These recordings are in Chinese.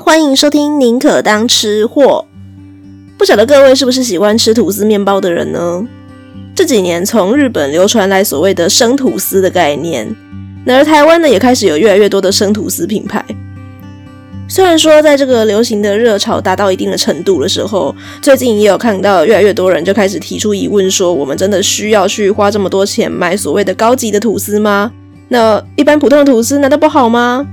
欢迎收听《宁可当吃货》。不晓得各位是不是喜欢吃吐司面包的人呢？这几年从日本流传来所谓的生吐司的概念，而台湾呢也开始有越来越多的生吐司品牌。虽然说在这个流行的热潮达到一定的程度的时候，最近也有看到越来越多人就开始提出疑问，说我们真的需要去花这么多钱买所谓的高级的吐司吗？那一般普通的吐司难道不好吗？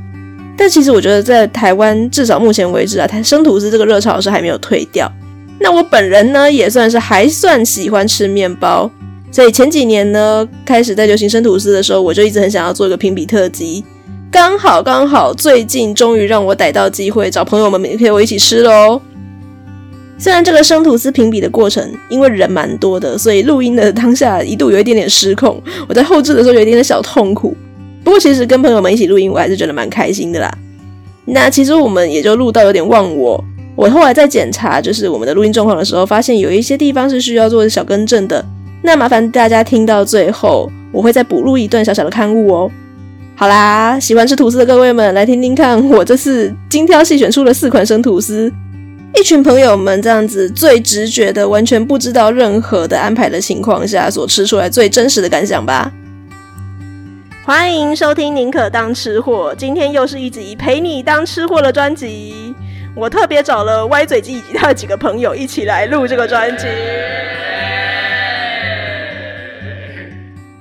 但其实我觉得，在台湾至少目前为止啊，台生吐司这个热潮是还没有退掉。那我本人呢，也算是还算喜欢吃面包，所以前几年呢，开始在流行生吐司的时候，我就一直很想要做一个评比特辑。刚好刚好，最近终于让我逮到机会，找朋友们陪我一起吃喽。虽然这个生吐司评比的过程，因为人蛮多的，所以录音的当下一度有一点点失控，我在后置的时候有一点点小痛苦。不过其实跟朋友们一起录音，我还是觉得蛮开心的啦。那其实我们也就录到有点忘我。我后来在检查就是我们的录音状况的时候，发现有一些地方是需要做小更正的。那麻烦大家听到最后，我会再补录一段小小的刊物哦。好啦，喜欢吃吐司的各位们，来听听看我这次精挑细选出了四款生吐司。一群朋友们这样子最直觉的，完全不知道任何的安排的情况下所吃出来最真实的感想吧。欢迎收听《宁可当吃货》，今天又是一集陪你当吃货的专辑。我特别找了歪嘴鸡以及他的几个朋友一起来录这个专辑。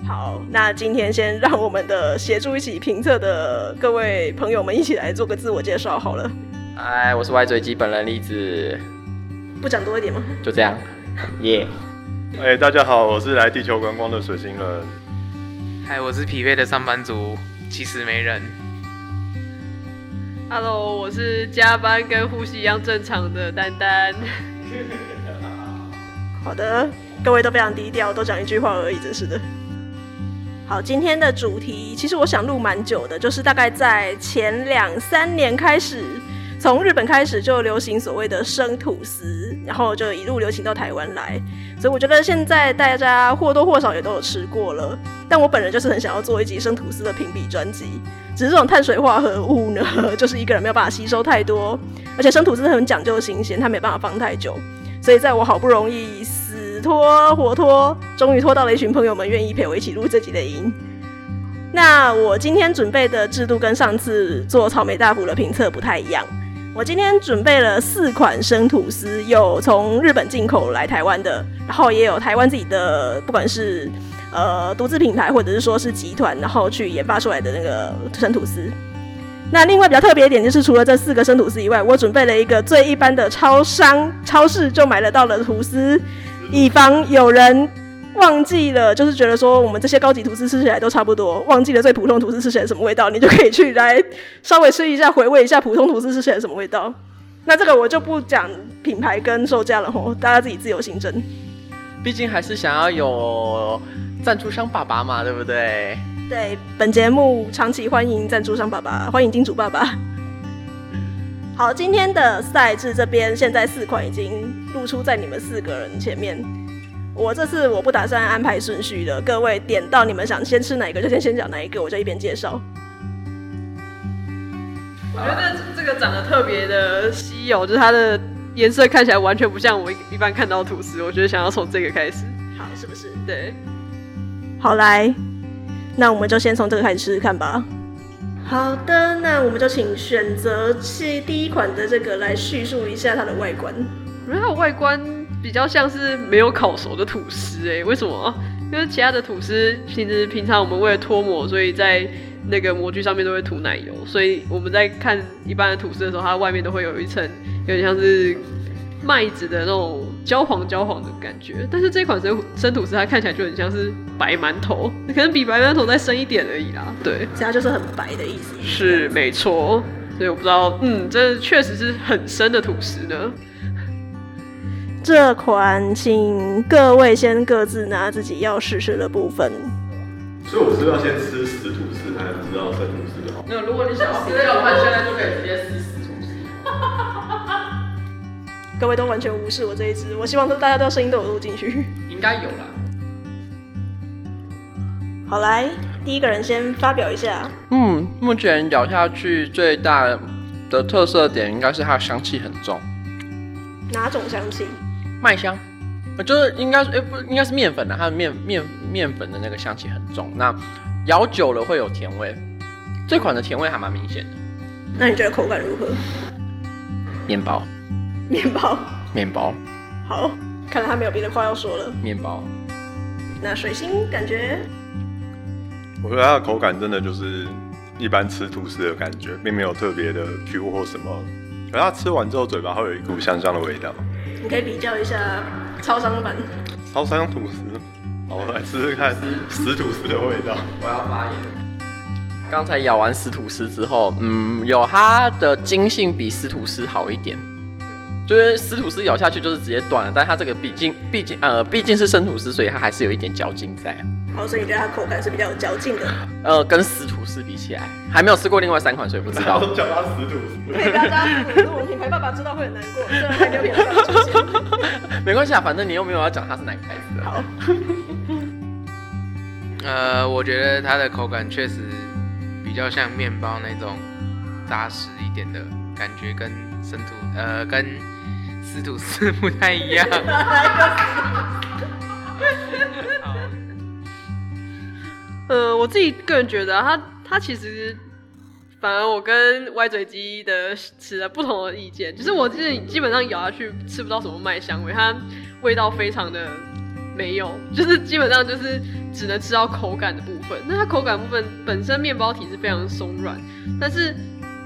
好，那今天先让我们的协助一起评测的各位朋友们一起来做个自我介绍好了。哎，我是歪嘴鸡本人栗子。不讲多一点吗？就这样，耶、yeah. 哎，大家好，我是来地球观光的水星人。嗨，我是匹配的上班族，其实没人。Hello，我是加班跟呼吸一样正常的丹丹。好的，各位都非常低调，都讲一句话而已，真是的。好，今天的主题其实我想录蛮久的，就是大概在前两三年开始。从日本开始就流行所谓的生吐司，然后就一路流行到台湾来，所以我觉得现在大家或多或少也都有吃过了。但我本人就是很想要做一集生吐司的评比专辑，只是这种碳水化合物呢，就是一个人没有办法吸收太多，而且生吐司很讲究新鲜，它没办法放太久。所以在我好不容易死拖活拖，终于拖到了一群朋友们愿意陪我一起录这集的音。那我今天准备的制度跟上次做草莓大福的评测不太一样。我今天准备了四款生吐司，有从日本进口来台湾的，然后也有台湾自己的，不管是呃独自品牌或者是说是集团，然后去研发出来的那个生吐司。那另外比较特别一点就是，除了这四个生吐司以外，我准备了一个最一般的超商超市就买得到的吐司，以防有人。忘记了，就是觉得说我们这些高级吐司吃起来都差不多，忘记了最普通吐司吃起来什么味道，你就可以去来稍微吃一下，回味一下普通吐司吃起来什么味道。那这个我就不讲品牌跟售价了吼，大家自己自由心证。毕竟还是想要有赞助商爸爸嘛，对不对？对，本节目长期欢迎赞助商爸爸，欢迎金主爸爸。好，今天的赛制这边现在四款已经露出在你们四个人前面。我这次我不打算安排顺序的，各位点到你们想先吃哪一个就先先讲哪一个，我就一边介绍。我觉得这个长得特别的稀有，就是它的颜色看起来完全不像我一般看到的吐司。我觉得想要从这个开始，好，是不是？对，好来，那我们就先从这个开始试试看吧。好的，那我们就请选择是第一款的这个来叙述一下它的外观。我觉得它的外观。比较像是没有烤熟的吐司哎，为什么？因为其他的吐司其实平常我们为了脱模，所以在那个模具上面都会涂奶油，所以我们在看一般的吐司的时候，它外面都会有一层有点像是麦子的那种焦黄焦黄的感觉。但是这款生生吐司它看起来就很像是白馒头，可能比白馒头再深一点而已啦。对，其他就是很白的意思。是没错，所以我不知道，嗯，这确实是很深的吐司呢。这款，请各位先各自拿自己要试吃的部分。所以我是要先吃死吐司，才能知道生吐司的好。那如果你想要吃的话，现在就可以直接吃死吐司。各位都完全无视我这一支，我希望说大家都声音都有录进去。应该有啦。好，来，第一个人先发表一下。嗯，目前咬下去最大的的特色点应该是它的香气很重。哪种香气？麦香，就是应该诶不应该是面粉的，它的面面面粉的那个香气很重。那咬久了会有甜味，这款的甜味还蛮明显的。那你觉得口感如何？面包，面包，面包。好，看来他没有别的话要说了。面包。那水星感觉？我觉得它的口感真的就是一般吃吐司的感觉，并没有特别的 Q 或什么。可是它吃完之后，嘴巴会有一股香香的味道。你可以比较一下超商版。超商吐司，好，我来试试看死吐司的味道。我要发言。刚才咬完死吐司之后，嗯，有它的筋性比死吐司好一点。就是死吐司咬下去就是直接断了，但它这个毕竟毕竟呃毕竟是生吐司，所以它还是有一点嚼劲在。好，所以你觉得它口感是比较有嚼劲的？呃，跟死吐司比起来，还没有吃过另外三款，所以不知道。叫它死吐司。可以不要叫它死吐司，我们品牌爸爸知道会很难过。虽然还没有品牌爸爸出现。没关系啊，反正你又没有要讲它是哪个牌子的。好。呃，我觉得它的口感确实比较像面包那种扎实一点的感觉，跟生吐呃跟。司吐司不太一样。呃，我自己个人觉得、啊，它它其实反而我跟歪嘴鸡的持了不同的意见，就是我就是基本上咬下去吃不到什么麦香味，它味道非常的没有，就是基本上就是只能吃到口感的部分。那它口感部分本身面包体是非常松软，但是。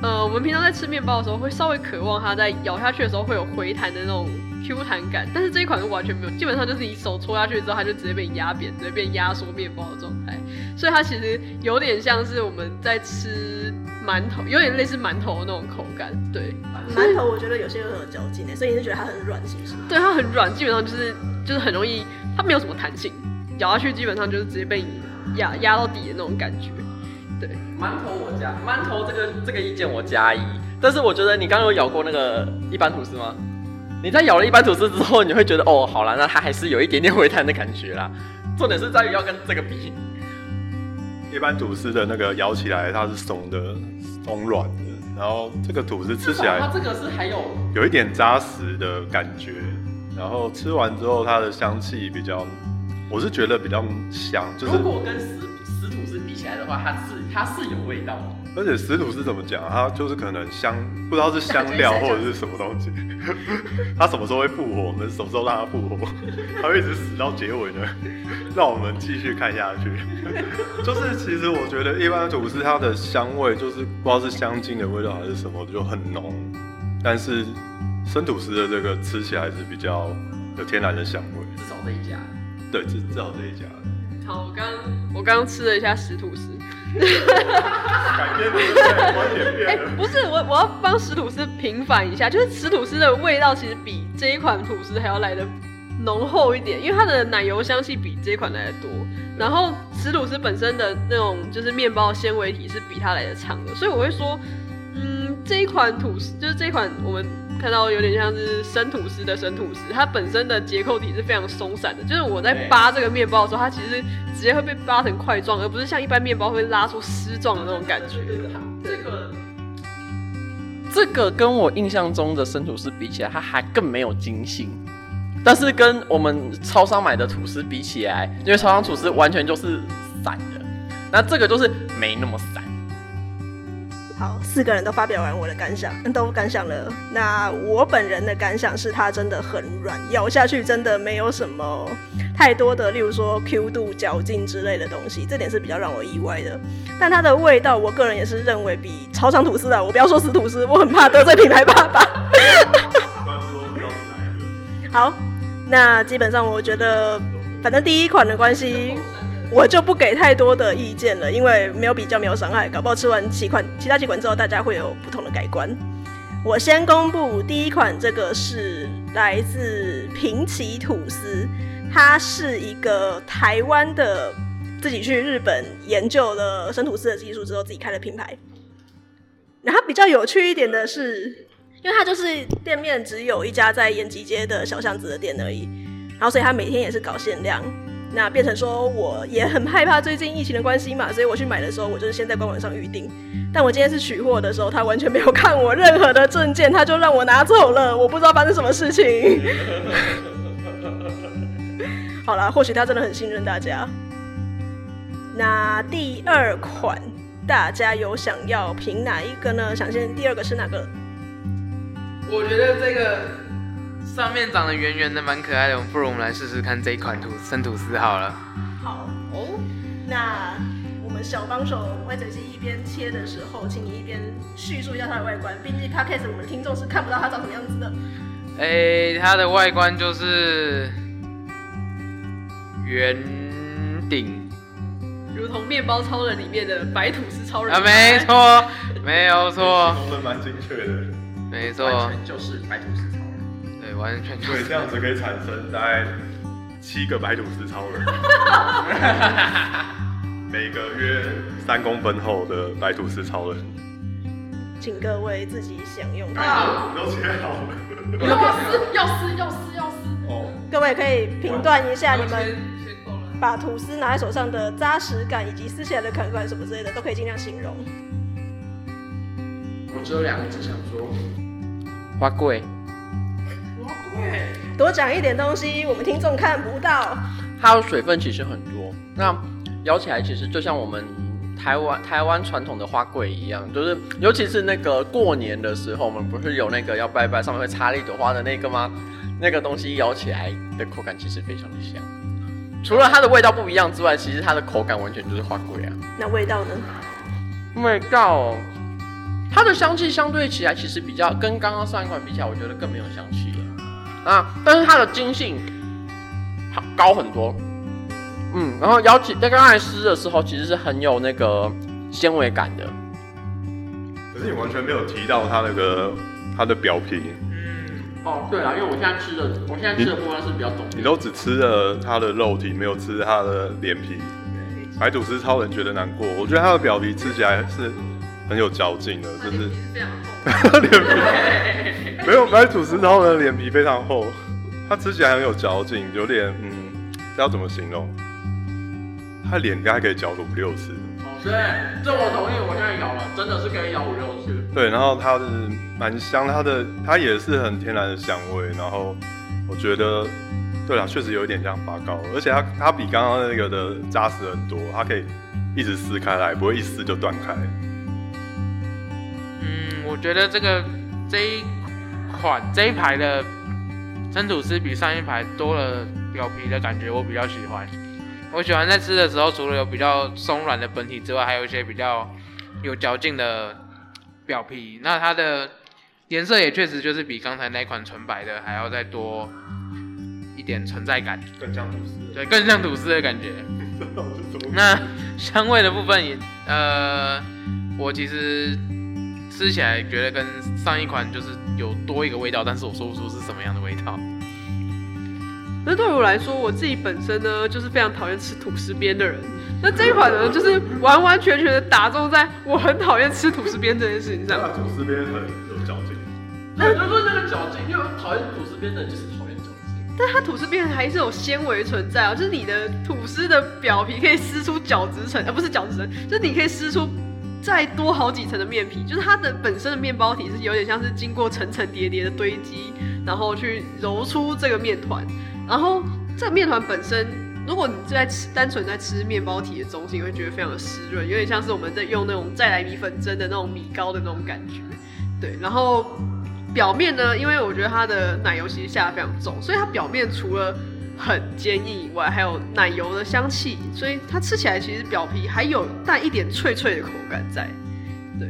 呃，我们平常在吃面包的时候，会稍微渴望它在咬下去的时候会有回弹的那种 Q 弹感，但是这一款是完全没有，基本上就是你手戳下去之后，它就直接被压扁，直接变压缩面包的状态。所以它其实有点像是我们在吃馒头，有点类似馒头的那种口感。对，馒头我觉得有些有很有嚼劲诶，所以你是觉得它很软，是不是？对，它很软，基本上就是就是很容易，它没有什么弹性，咬下去基本上就是直接被你压压到底的那种感觉。对，馒头我加馒头这个这个意见我加一，但是我觉得你刚刚有咬过那个一般吐司吗？你在咬了一般吐司之后，你会觉得哦，好了，那它还是有一点点回弹的感觉啦。重点是在于要跟这个比，一般吐司的那个咬起来它是松的、松软的，然后这个吐司吃起来，它这个是还有有一点扎实的感觉，然后吃完之后它的香气比较，我是觉得比较香，就是如果跟死死吐司比起来的话，它是它是有味道的，而且死吐司怎么讲？它就是可能香，不知道是香 料或者是什么东西。它什么时候会复活？我们什么时候让它复活？它会一直死到结尾呢？让我们继续看下去。就是其实我觉得一般的吐司它的香味就是不知道是香精的味道还是什么，就很浓。但是生吐司的这个吃起来是比较有天然的香味。至少这一家。对，至少这一家。好，我刚我刚吃了一下食吐司，改变了。哎、欸，不是，我我要帮史吐司平反一下，就是史吐司的味道其实比这一款吐司还要来的浓厚一点，因为它的奶油香气比这一款来的多。然后史吐司本身的那种就是面包纤维体是比它来的长的，所以我会说，嗯，这一款吐司就是这一款我们。看到有点像是生吐司的生吐司，它本身的结构体是非常松散的，就是我在扒这个面包的时候，它其实直接会被扒成块状，而不是像一般面包会拉出丝状的那种感觉。这个这个跟我印象中的生吐司比起来，它还更没有筋性。但是跟我们超商买的吐司比起来，因为超商吐司完全就是散的，那这个就是没那么散。好，四个人都发表完我的感想，都感想了。那我本人的感想是，它真的很软，咬下去真的没有什么太多的，例如说 Q 度、嚼劲之类的东西，这点是比较让我意外的。但它的味道，我个人也是认为比超长吐司啊，我不要说死吐司，我很怕得罪品牌爸爸。好，那基本上我觉得，反正第一款的关系。我就不给太多的意见了，因为没有比较没有伤害，搞不好吃完几款其他几款之后，大家会有不同的改观。我先公布第一款，这个是来自平崎吐司，它是一个台湾的自己去日本研究了生吐司的技术之后自己开的品牌。然后比较有趣一点的是，因为它就是店面只有一家在延吉街的小巷子的店而已，然后所以它每天也是搞限量。那变成说我也很害怕最近疫情的关系嘛，所以我去买的时候，我就是先在官网上预定。但我今天是取货的时候，他完全没有看我任何的证件，他就让我拿走了。我不知道发生什么事情。好啦，或许他真的很信任大家。那第二款，大家有想要评哪一个呢？想先第二个是哪个？我觉得这个上面长得圆圆的，蛮可爱的。我们不如我们来试试看这一款吐生吐司好了。好哦，那我们小帮手歪嘴机一边切的时候，请你一边叙述一下它的外观。毕竟 Podcast 我们的听众是看不到它长什么样子的。哎、欸，它的外观就是圆顶。如同面包超人里面的白吐司超人啊，没错，没有错，说的蛮精确的，没错，完全就是白吐司完全就是。对，这样子可以产生大概七个白吐司超人，每个约三公分厚的白吐司超人，请各位自己享用它。啊，都切好了，要撕，要撕，要撕，要撕。哦，各位可以评断一下你们。把吐司拿在手上的扎实感，以及撕起来的感感什么之类的，都可以尽量形容。我只有两个字想说：花贵。多讲一点东西，我们听众看不到。它的水分其实很多，那咬起来其实就像我们台湾台湾传统的花贵一样，就是尤其是那个过年的时候，我们不是有那个要拜拜上面会插一朵花的那个吗？那个东西咬起来的口感其实非常的香。除了它的味道不一样之外，其实它的口感完全就是花贵啊。那味道呢？味道，它的香气相对起来其实比较跟刚刚上一款比起来，我觉得更没有香气啊。但是它的筋性好高很多。嗯，然后咬起在刚才撕的时候，其实是很有那个纤维感的。可是你完全没有提到它那个它的表皮。哦，对啊，因为我现在吃的，我现在吃的部分是比较懂。你都只吃了它的肉体，没有吃它的脸皮。白吐司超人觉得难过，我觉得它的表皮吃起来是很有嚼劲的，就是脸 皮没有白吐司超人的脸皮非常厚，它吃起来很有嚼劲，有点嗯，这要怎么形容？他脸应该可以嚼个五六次。对，这我同意。我现在咬了，真的是可以咬五六次。对，然后它是蛮香，它的它也是很天然的香味。然后我觉得，对了，确实有一点像发糕，而且它它比刚刚那个的扎实很多，它可以一直撕开来，不会一撕就断开。觉得这个这一款这一排的生吐司比上一排多了表皮的感觉，我比较喜欢。我喜欢在吃的时候，除了有比较松软的本体之外，还有一些比较有嚼劲的表皮。那它的颜色也确实就是比刚才那款纯白的还要再多一点存在感，更像吐司。对，更像吐司的感觉。那香味的部分也，呃，我其实吃起来觉得跟上一款就是有多一个味道，但是我说不出是什么样的味道。那对我来说，我自己本身呢，就是非常讨厌吃吐司边的人。那这一款呢，就是完完全全的打中在我很讨厌吃吐司边这件事情上。吐司边很有嚼劲。那就是说那个嚼劲，因为讨厌吐司边的人就是讨厌嚼劲。但它吐司边还是有纤维存在啊，就是你的吐司的表皮可以撕出角质层，而不是角质层，就是你可以撕出再多好几层的面皮，就是它的本身的面包体是有点像是经过层层叠叠的堆积，然后去揉出这个面团。然后这个面团本身，如果你在吃单纯在吃面包体的中心，会觉得非常的湿润，有点像是我们在用那种再来米粉蒸的那种米糕的那种感觉。对，然后表面呢，因为我觉得它的奶油其实下得非常重，所以它表面除了很坚硬以外，还有奶油的香气，所以它吃起来其实表皮还有带一点脆脆的口感在。对，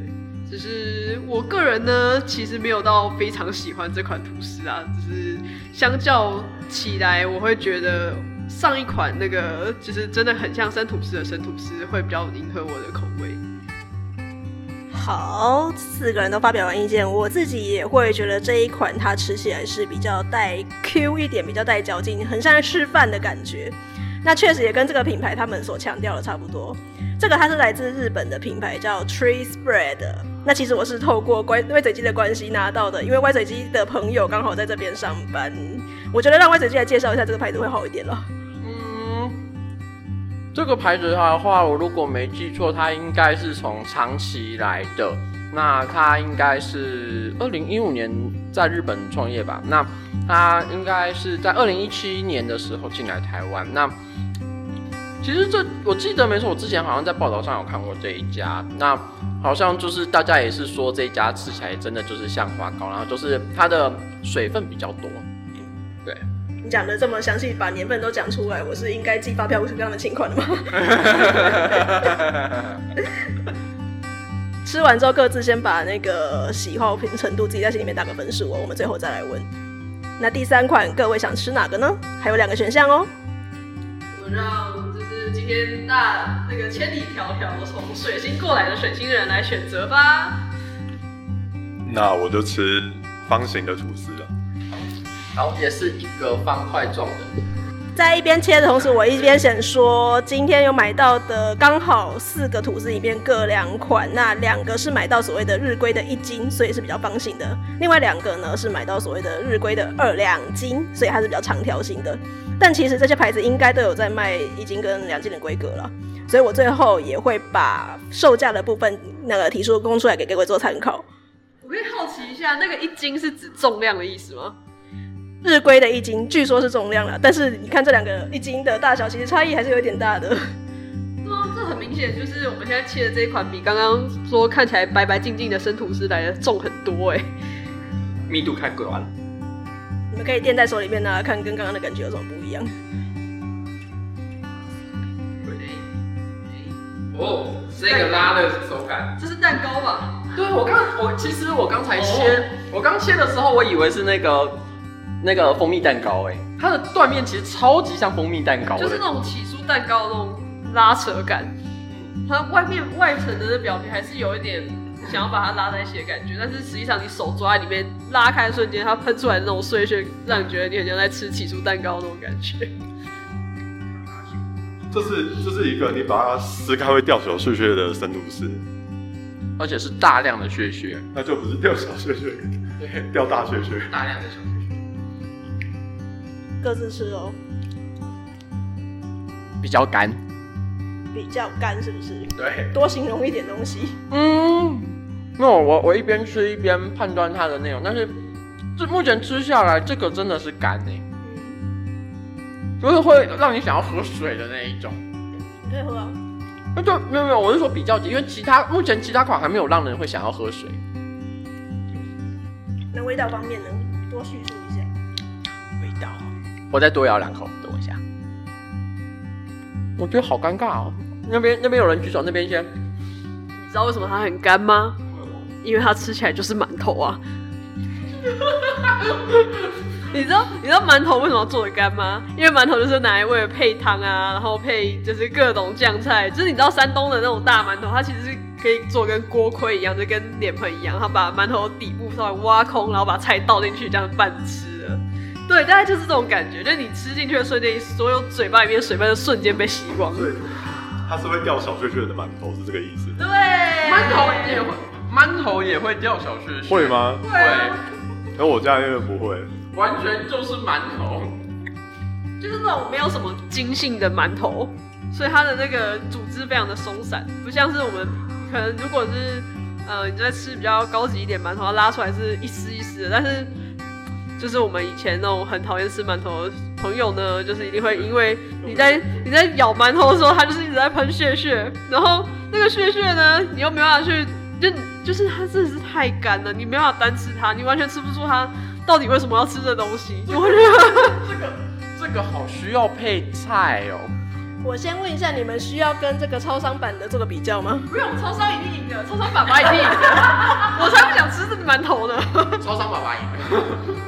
只是我个人呢，其实没有到非常喜欢这款吐司啊，只是相较。起来，我会觉得上一款那个就是真的很像生吐司的生吐司，会比较迎合我的口味。好，四个人都发表完意见，我自己也会觉得这一款它吃起来是比较带 Q 一点，比较带嚼劲，很像在吃饭的感觉。那确实也跟这个品牌他们所强调的差不多。这个它是来自日本的品牌，叫 Tree Spread。那其实我是透过歪歪嘴鸡的关系拿到的，因为歪嘴鸡的朋友刚好在这边上班。我觉得让歪嘴鸡来介绍一下这个牌子会好一点了。这个牌子的话，我如果没记错，它应该是从长崎来的。那它应该是二零一五年在日本创业吧？那它应该是在二零一七年的时候进来台湾。那其实这我记得没错，我之前好像在报道上有看过这一家。那好像就是大家也是说这一家吃起来真的就是像花糕，然后就是它的水分比较多。对。你讲的这么详细，把年份都讲出来，我是应该寄发票去跟他们请款的吗？吃完之后，各自先把那个喜好品程度自己在心里面打个分数哦。我们最后再来问。那第三款，各位想吃哪个呢？还有两个选项哦。我让就是今天大那个千里迢迢从水星过来的水星人来选择吧。那我就吃方形的吐司了。然后也是一个方块状的，在一边切的同时，我一边想说，今天有买到的刚好四个吐司里面各两款，那两个是买到所谓的日规的一斤，所以是比较方形的；另外两个呢是买到所谓的日规的二两斤，所以它是比较长条形的。但其实这些牌子应该都有在卖一斤跟两斤的规格了，所以我最后也会把售价的部分那个提出公出来给各位做参考。我可以好奇一下，那个一斤是指重量的意思吗？日规的一斤，据说是重量了，但是你看这两个一斤的大小，其实差异还是有点大的。对啊，这很明显就是我们现在切的这一款比刚刚说看起来白白净净的生吐司来的重很多哎，密度太高了。你们可以垫在手里面呢，看跟刚刚的感觉有什么不一样。哦，这个拉的手感，这是蛋糕吧？对，我刚我其实我刚才切，哦、我刚切的时候，我以为是那个。那个蜂蜜蛋糕，哎，它的断面其实超级像蜂蜜蛋糕，就是那种起酥蛋糕的那种拉扯感。它外面外层的那表皮还是有一点想要把它拉在一起的感觉，但是实际上你手抓在里面拉开的瞬间，它喷出来的那种碎屑，让你觉得你很像在吃起酥蛋糕的那种感觉。这是这是一个你把它撕开会掉小碎屑的生吐司，而且是大量的屑屑，那就不是掉小碎屑，对，掉大屑屑，大量的小屑。各自吃哦，比较干，比较干是不是？对，多形容一点东西。嗯，那我我一边吃一边判断它的内容，但是这目前吃下来，这个真的是干诶，就是会让你想要喝水的那一种。你可以喝啊。那就没有没有，我是说比较急，因为其他目前其他款还没有让人会想要喝水。那味道方面呢？多叙述。我再多咬两口，等我一下。我觉得好尴尬哦。那边那边有人举手，那边先。你知道为什么它很干吗？因为它吃起来就是馒头啊。你知道你知道馒头为什么要做的干吗？因为馒头就是拿来为了配汤啊，然后配就是各种酱菜。就是你知道山东的那种大馒头，它其实是可以做跟锅盔一样，就跟脸盆一样，它把馒头底部稍微挖空，然后把菜倒进去这样拌吃。对，大概就是这种感觉，就是你吃进去的瞬间，所有嘴巴里面水分就瞬间被吸光。对，它是会掉小屑屑的馒头，是这个意思。对，馒头也会，馒头也会掉小屑屑。会吗？会。那我家因为不会。完全就是馒头，就是那种没有什么筋性的馒头，所以它的那个组织非常的松散，不像是我们可能如果是呃你在吃比较高级一点馒头，它拉出来是一丝一丝的，但是。就是我们以前那种很讨厌吃馒头的朋友呢，就是一定会因为你在你在咬馒头的时候，它就是一直在喷血血，然后那个血血呢，你又没办法去，就就是它真的是太干了，你没办法单吃它，你完全吃不出它到底为什么要吃这东西。我觉得这个这个好需要配菜哦。我先问一下，你们需要跟这个超商版的做个比较吗？不用，超商已经赢了，超商爸爸已经赢了，我才不想吃这个馒头呢。超商爸爸赢了。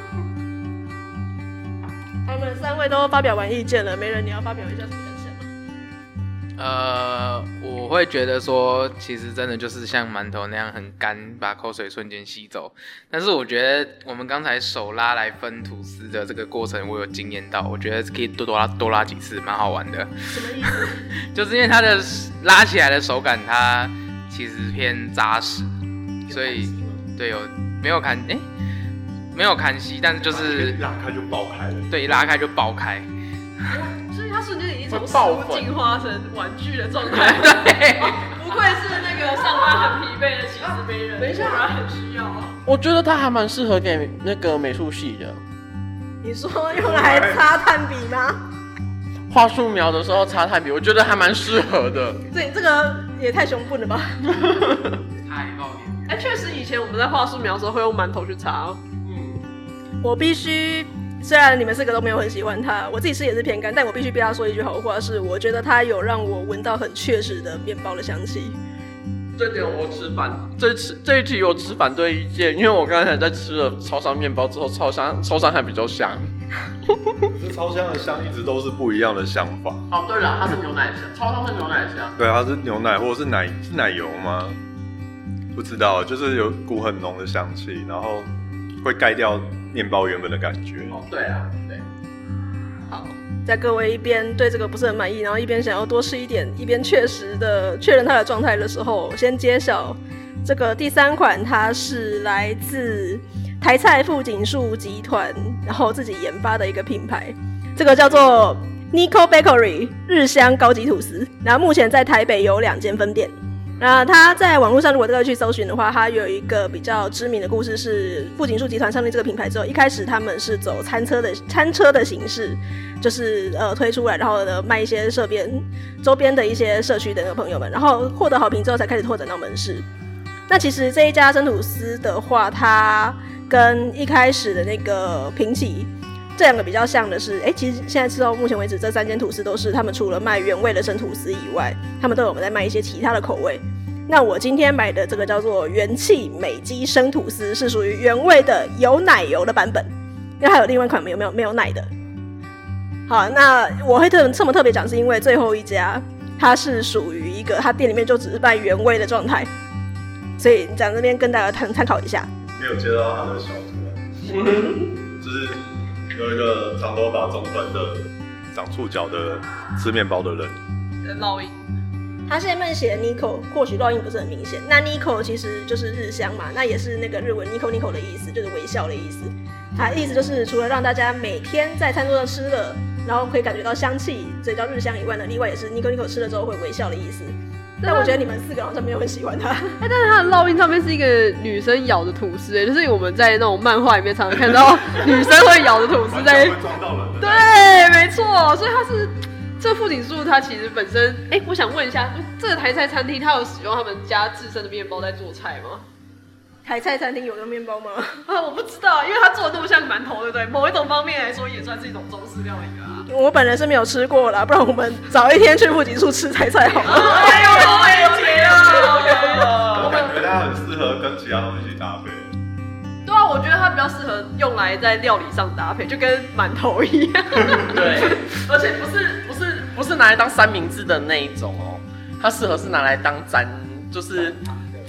他们三位都发表完意见了，没人你要发表一下什么感想吗？呃，我会觉得说，其实真的就是像馒头那样很干，把口水瞬间吸走。但是我觉得我们刚才手拉来分吐司的这个过程，我有经验到，我觉得可以多多拉多拉几次，蛮好玩的。什么意思？就是因为它的拉起来的手感，它其实偏扎实，所以对有没有看哎？欸没有看戏，但是就是一拉开就爆开了。对，一拉开就爆开。所以它瞬间已经从食物会爆粉进化成玩具的状态。对，不愧是那个上班很疲惫的起司杯人，等一下好像很需要。我觉得它还蛮适合给那个美术系的，你说用来擦炭笔吗？画素描的时候擦炭笔，我觉得还蛮适合的。这这个也太雄笨了吧！太爆点。哎，确实以前我们在画素描的时候会用馒头去擦哦。嗯，我必须，虽然你们四个都没有很喜欢它，我自己吃也是偏干，但我必须逼他说一句好话，是我觉得它有让我闻到很确实的面包的香气。这点我持反，这次这一题我持反对意见，因为我刚才在吃了超商面包之后，超商超商还比较香。这超香的香一直都是不一样的香法。哦，对了，它是牛奶香，超商是牛奶香。对，它是牛奶或者是奶是奶油吗？不知道，就是有股很浓的香气，然后会盖掉面包原本的感觉。哦，对啊，对。好，在各位一边对这个不是很满意，然后一边想要多吃一点，一边确实的确认它的状态的时候，先揭晓这个第三款，它是来自台菜富锦树集团，然后自己研发的一个品牌，这个叫做 Nico Bakery 日香高级吐司，然后目前在台北有两间分店。那他在网络上，如果大家去搜寻的话，他有一个比较知名的故事是，富锦树集团成立这个品牌之后，一开始他们是走餐车的餐车的形式，就是呃推出来，然后呢卖一些社边周边的一些社区的那个朋友们，然后获得好评之后才开始拓展到门市。那其实这一家生吐司的话，它跟一开始的那个平起这两个比较像的是，哎、欸，其实现在吃到目前为止，这三间吐司都是他们除了卖原味的生吐司以外，他们都有在卖一些其他的口味。那我今天买的这个叫做元气美肌生吐司，是属于原味的有奶油的版本，因为还有另外一款没有没有没有奶的。好，那我会特这么特别讲，是因为最后一家它是属于一个它店里面就只是卖原味的状态，所以讲这边跟大家参参考一下。没有接到他的小图，就是有一个长头发、中分的、长触角的吃面包的人。烙印。他下面写 Nico，或许烙印不是很明显。那 Nico 其实就是日香嘛，那也是那个日文 Nico Nico 的意思，就是微笑的意思。它意思就是除了让大家每天在餐桌上吃了，然后可以感觉到香气，所以叫日香以外呢，另外也是 Nico Nico 吃了之后会微笑的意思。但我觉得你们四个好像没有很喜欢他。哎，但是他的烙印上面是一个女生咬的吐司，哎，就是我们在那种漫画里面常常看到 女生会咬的吐司在。会撞到人。对，没错，所以他是。这富锦树他其实本身，哎，我想问一下，这个台菜餐厅他有使用他们家自身的面包在做菜吗？台菜餐厅有用面包吗？啊，我不知道，因为它做的那么像馒头，对不对？某一种方面来说，也算是一种中式料理啊。我本人是没有吃过啦，不然我们早一天去富锦树吃台菜好了。哎呦，哎呦，天啊！我感觉它很适合跟其他东西搭配。对啊，我觉得它比较适合用来在料理上搭配，就跟馒头一样。对，而且不是不是不是拿来当三明治的那一种哦，它适合是拿来当蘸，就是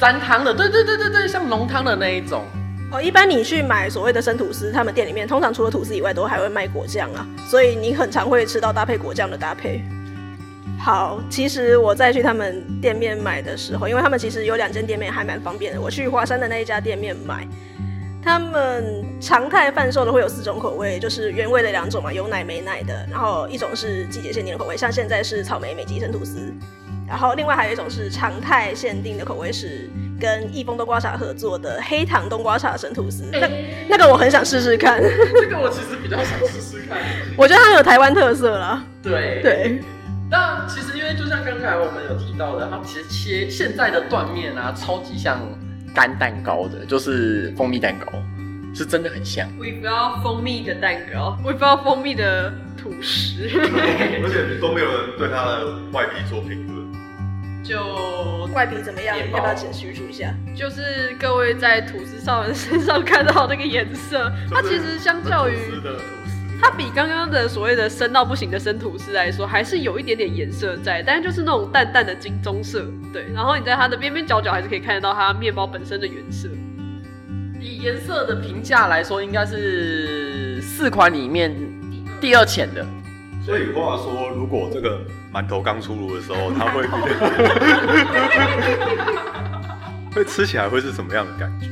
沾汤的。对对对对对，像浓汤的那一种。哦，一般你去买所谓的生吐司，他们店里面通常除了吐司以外，都还会卖果酱啊，所以你很常会吃到搭配果酱的搭配。好，其实我在去他们店面买的时候，因为他们其实有两间店面还蛮方便的，我去华山的那一家店面买。他们常态贩售的会有四种口味，就是原味的两种嘛，有奶没奶的，然后一种是季节限定的口味，像现在是草莓美肌生吐司，然后另外还有一种是常态限定的口味，是跟益丰冬瓜茶合作的黑糖冬瓜茶神吐司。那那个我很想试试看，这个我其实比较想试试看，我觉得它有台湾特色啦。对对，但其实因为就像刚才我们有提到的，它其实切现在的断面啊，超级像。干蛋糕的，就是蜂蜜蛋糕，是真的很像。我不要蜂蜜的蛋糕，我不要蜂蜜的吐司，而且都没有人对它的外皮做评论。就外皮怎么样？要不要解叙述一下？就是各位在吐司上人身上看到那个颜色，它其实相较于。它比刚刚的所谓的深到不行的生吐司来说，还是有一点点颜色在，但是就是那种淡淡的金棕色，对。然后你在它的边边角角还是可以看得到它面包本身的原色。以颜色的评价来说，应该是四款里面第二浅的。所以话说，如果这个馒头刚出炉的时候，它会 会吃起来会是什么样的感觉？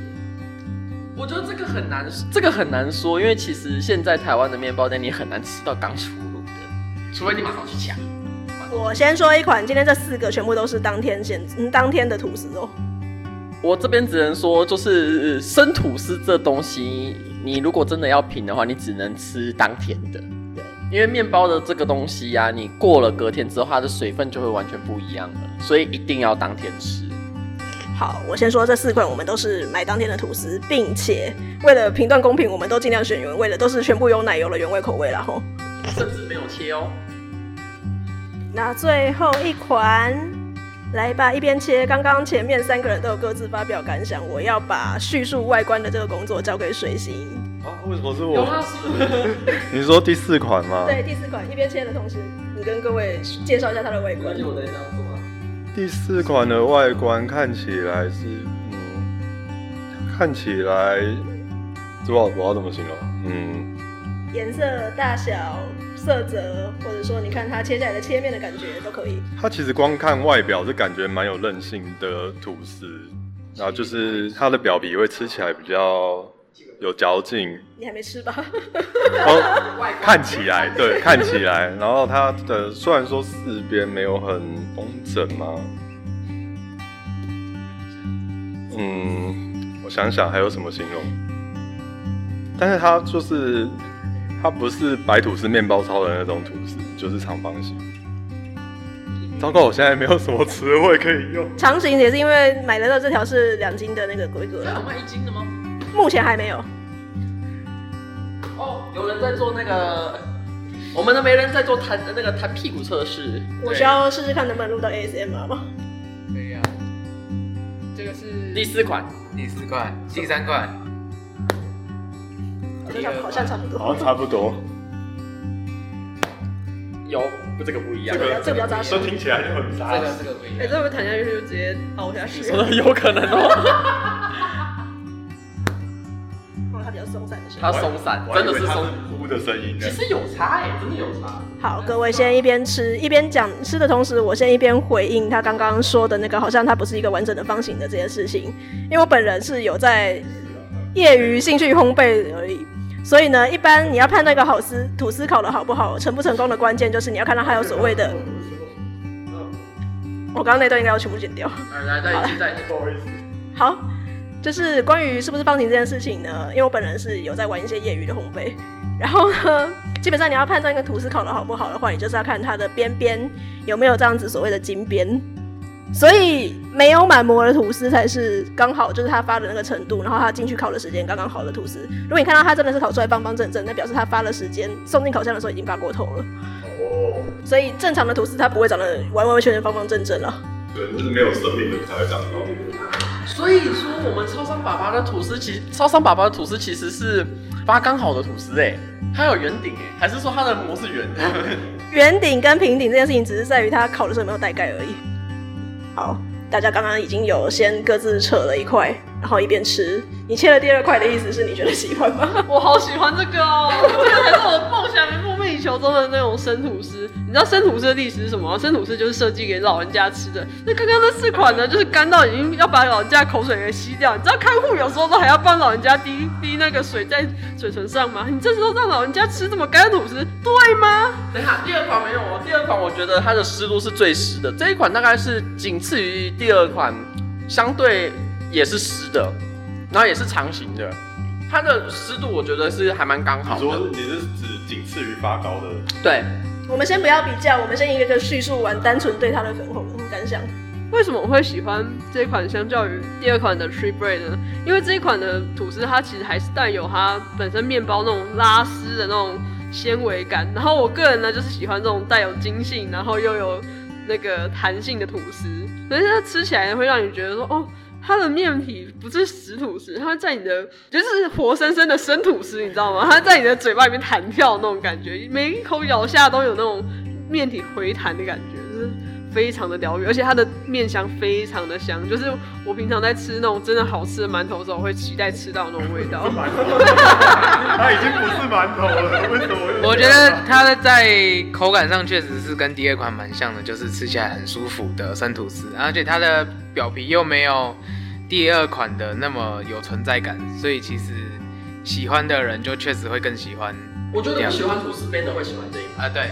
我觉得这个很难，这个很难说，因为其实现在台湾的面包店你很难吃到刚出炉的。除非你马上去抢。我先说一款，今天这四个全部都是当天现、嗯、当天的吐司哦。我这边只能说，就是生吐司这东西，你如果真的要品的话，你只能吃当天的。对，因为面包的这个东西呀、啊，你过了隔天之后，它的水分就会完全不一样了，所以一定要当天吃。好，我先说这四款，我们都是买当天的吐司，并且为了评断公平，我们都尽量选原味的，都是全部有奶油的原味口味啦吼，甚至没有切哦。那最后一款，来吧，一边切。刚刚前面三个人都有各自发表感想，我要把叙述外观的这个工作交给水星。啊，为什么是我？你说第四款吗？对，第四款。一边切的同时，你跟各位介绍一下它的外观。第四款的外观看起来是，嗯，看起来，不知道我要怎么形容？嗯，颜色、大小。色泽，或者说你看它切下来的切面的感觉都可以。它其实光看外表是感觉蛮有韧性的吐司，然后就是它的表皮会吃起来比较有嚼劲。你还没吃吧？哦，看起来对，看起来，然后它的虽然说四边没有很工整嘛，嗯，我想想还有什么形容，但是它就是。它不是白吐司面包超的那种吐司，就是长方形。糟糕，我现在没有什么词汇可以用。长形也是因为买得到这条是两斤的那个规格。有卖一斤的吗？目前还没有。哦，有人在做那个，我们的媒人在做弹那个弹屁股测试。我需要试试看能不能录到 ASMR 吗？可以啊。这个是第四款，第四款，第三款。好像差不多，好像差不多。有，不，这个不一样。这个这个比较扎实。这听起来就很扎实。这个这个不一样。哎，这会弹下去就直接凹下去。有可能哦。比较松散的声音。它松散，真的是松呼的声音。其实有差哎，真的有差。好，各位先一边吃一边讲吃的同时，我先一边回应他刚刚说的那个，好像它不是一个完整的方形的这件事情。因为我本人是有在业余兴趣烘焙而已。所以呢，一般你要判断一个好司吐司烤的好不好，成不成功的关键就是你要看到它有所谓的。我刚刚那段应该要全部剪掉。来，再一次，再一次，不好意思。好，就是关于是不是放晴这件事情呢，因为我本人是有在玩一些业余的烘焙，然后呢，基本上你要判断一个吐司烤的好不好的话，你就是要看它的边边有没有这样子所谓的金边。所以没有满模的吐司才是刚好，就是它发的那个程度，然后它进去烤的时间刚刚好的吐司。如果你看到它真的是烤出来方方正正，那表示它发的时间送进烤箱的时候已经发过头了。哦。所以正常的吐司它不会长得完完全全方方正正了。对，就是没有生命的才会长高。所以说，我们超商爸爸的吐司，其实超商爸爸的吐司其实是发刚好的吐司哎，它有圆顶哎，还是说它的模是圆的？圆顶跟平顶这件事情，只是在于它烤的时候有没有带盖而已。好，大家刚刚已经有先各自扯了一块，然后一边吃。你切了第二块的意思是你觉得喜欢吗？我好喜欢这个哦，这个才是我的梦想，梦寐以求中的那种生吐司。你知道生吐司的历史是什么？生吐司就是设计给老人家吃的。那刚刚那四款呢，就是干到已经要把老人家口水给吸掉。你知道看护有时候都还要帮老人家滴滴那个水在嘴唇上吗？你这时候让老人家吃这么干的吐司，对吗？等一下，第二款没有哦。第二款我觉得它的湿度是最湿的，这一款大概是仅次于第二款，相对也是湿的。然后也是长形的，它的湿度我觉得是还蛮刚好的。你说你是指仅次于发糕的？对，我们先不要比较，我们先一个个叙述完单纯对它的粉红感想。为什么我会喜欢这一款相较于第二款的 Tree Bread 呢？因为这一款的吐司它其实还是带有它本身面包那种拉丝的那种纤维感。然后我个人呢就是喜欢这种带有筋性，然后又有那个弹性的吐司，所以它吃起来会让你觉得说哦。它的面皮不是死吐司，它在你的就是活生生的生土司，你知道吗？它在你的嘴巴里面弹跳那种感觉，每一口咬下都有那种面体回弹的感觉，就是非常的疗愈，而且它的面香非常的香，就是我平常在吃那种真的好吃的馒头的时候，我会期待吃到那种味道。它已经不是馒头了，为什么？我觉得它的在口感上确实是跟第二款蛮像的，就是吃起来很舒服的生吐司，而且它的表皮又没有。第二款的那么有存在感，所以其实喜欢的人就确实会更喜欢。我觉得喜欢吐司边的会喜欢这一款啊，对。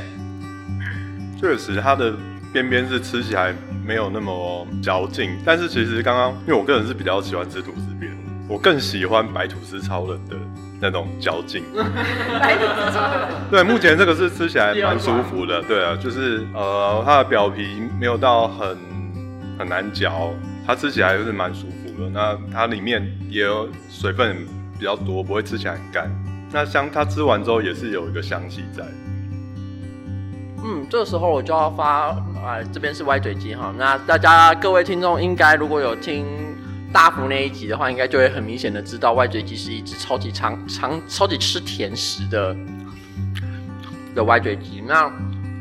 确实它的边边是吃起来没有那么嚼劲，但是其实刚刚因为我个人是比较喜欢吃吐司边，我更喜欢白吐司超人的那种嚼劲。对，目前这个是吃起来蛮舒服的，对啊，就是呃它的表皮没有到很很难嚼，它吃起来就是蛮舒服那它里面也有水分比较多，不会吃起来很干。那香，它吃完之后也是有一个香气在。嗯，这时候我就要发，啊，这边是歪嘴鸡哈。那大家各位听众应该如果有听大福那一集的话，应该就会很明显的知道歪嘴鸡是一只超级长长超级吃甜食的的歪嘴鸡。那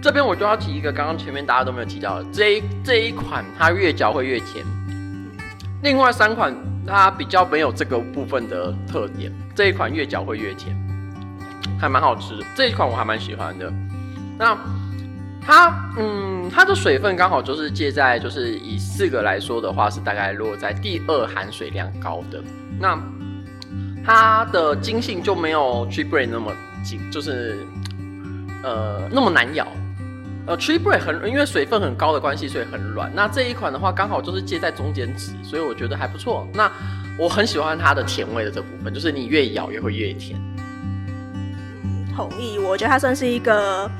这边我就要提一个，刚刚前面大家都没有提到的，这一这一款它越嚼会越甜。另外三款它比较没有这个部分的特点。这一款越嚼会越甜，还蛮好吃的。这一款我还蛮喜欢的。那它，嗯，它的水分刚好就是介在，就是以四个来说的话，是大概落在第二含水量高的。那它的筋性就没有 Tree Brand 那么紧，就是呃那么难咬。呃，Tree bread 很因为水分很高的关系，所以很软。那这一款的话，刚好就是介在中间值，所以我觉得还不错。那我很喜欢它的甜味的这部分，就是你越咬越会越甜。同意，我觉得它算是一个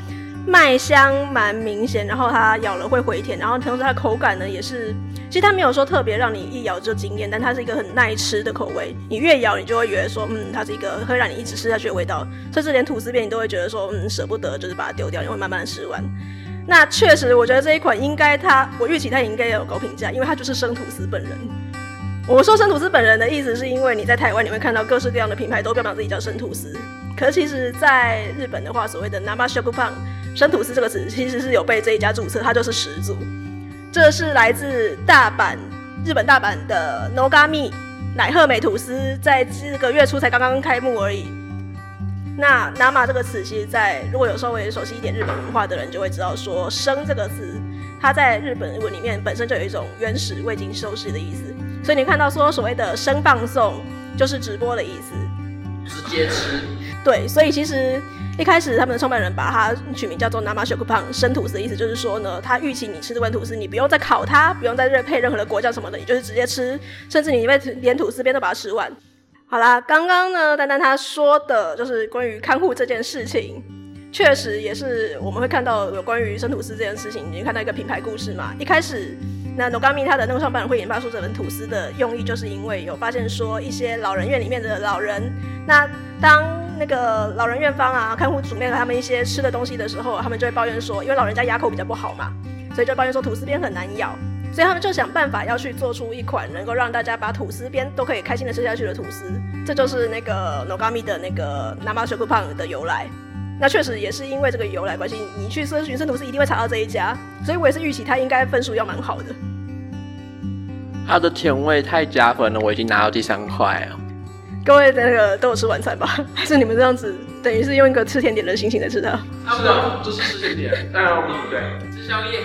麦香蛮明显，然后它咬了会回甜，然后同时它口感呢也是，其实它没有说特别让你一咬就惊艳，但它是一个很耐吃的口味。你越咬你就会觉得说，嗯，它是一个会让你一直吃下去的味道，甚至连吐司片你都会觉得说，嗯，舍不得，就是把它丢掉，你会慢慢吃完。那确实，我觉得这一款应该它，我预期它应该有高评价，因为它就是生吐司本人。我说生吐司本人的意思，是因为你在台湾你会看到各式各样的品牌都标榜自己叫生吐司，可是其实在日本的话，所谓的 Nama Shokupan 生吐司这个词其实是有被这一家注册，它就是始祖。这是来自大阪，日本大阪的 Nogami 乃鹤美吐司，在这个月初才刚刚开幕而已。那 Nama 这个词，其实在如果有稍微熟悉一点日本文化的人就会知道，说生这个词，它在日本文里面本身就有一种原始未经修饰的意思。所以你看到说所谓的生放送就是直播的意思，直接吃。对，所以其实一开始他们的创办人把它取名叫做 Nama Shokupan 生吐司意思，就是说呢，他预期你吃这罐吐司，你不用再烤它，不用再配任何的果酱什么的，你就是直接吃，甚至你连吐司边都把它吃完。好啦，刚刚呢，丹丹他说的就是关于看护这件事情，确实也是我们会看到有关于生吐司这件事情，你看到一个品牌故事嘛，一开始。那 Nogami 他的那个创办人会研发出这本吐司的用意，就是因为有发现说一些老人院里面的老人，那当那个老人院方啊看护准备了他们一些吃的东西的时候，他们就会抱怨说，因为老人家牙口比较不好嘛，所以就抱怨说吐司边很难咬，所以他们就想办法要去做出一款能够让大家把吐司边都可以开心的吃下去的吐司，这就是那个 Nogami 的那个 Nama Shokupan 的由来。那确实也是因为这个由来关系，你去搜寻生图是一定会查到这一家，所以我也是预期它应该分数要蛮好的。它的甜味太加分了，我已经拿到第三块了。各位那个都有吃晚餐吧？还 是你们这样子等于是用一个吃甜点的心情在吃它？是啊，就是吃甜点，当然对，吃宵夜。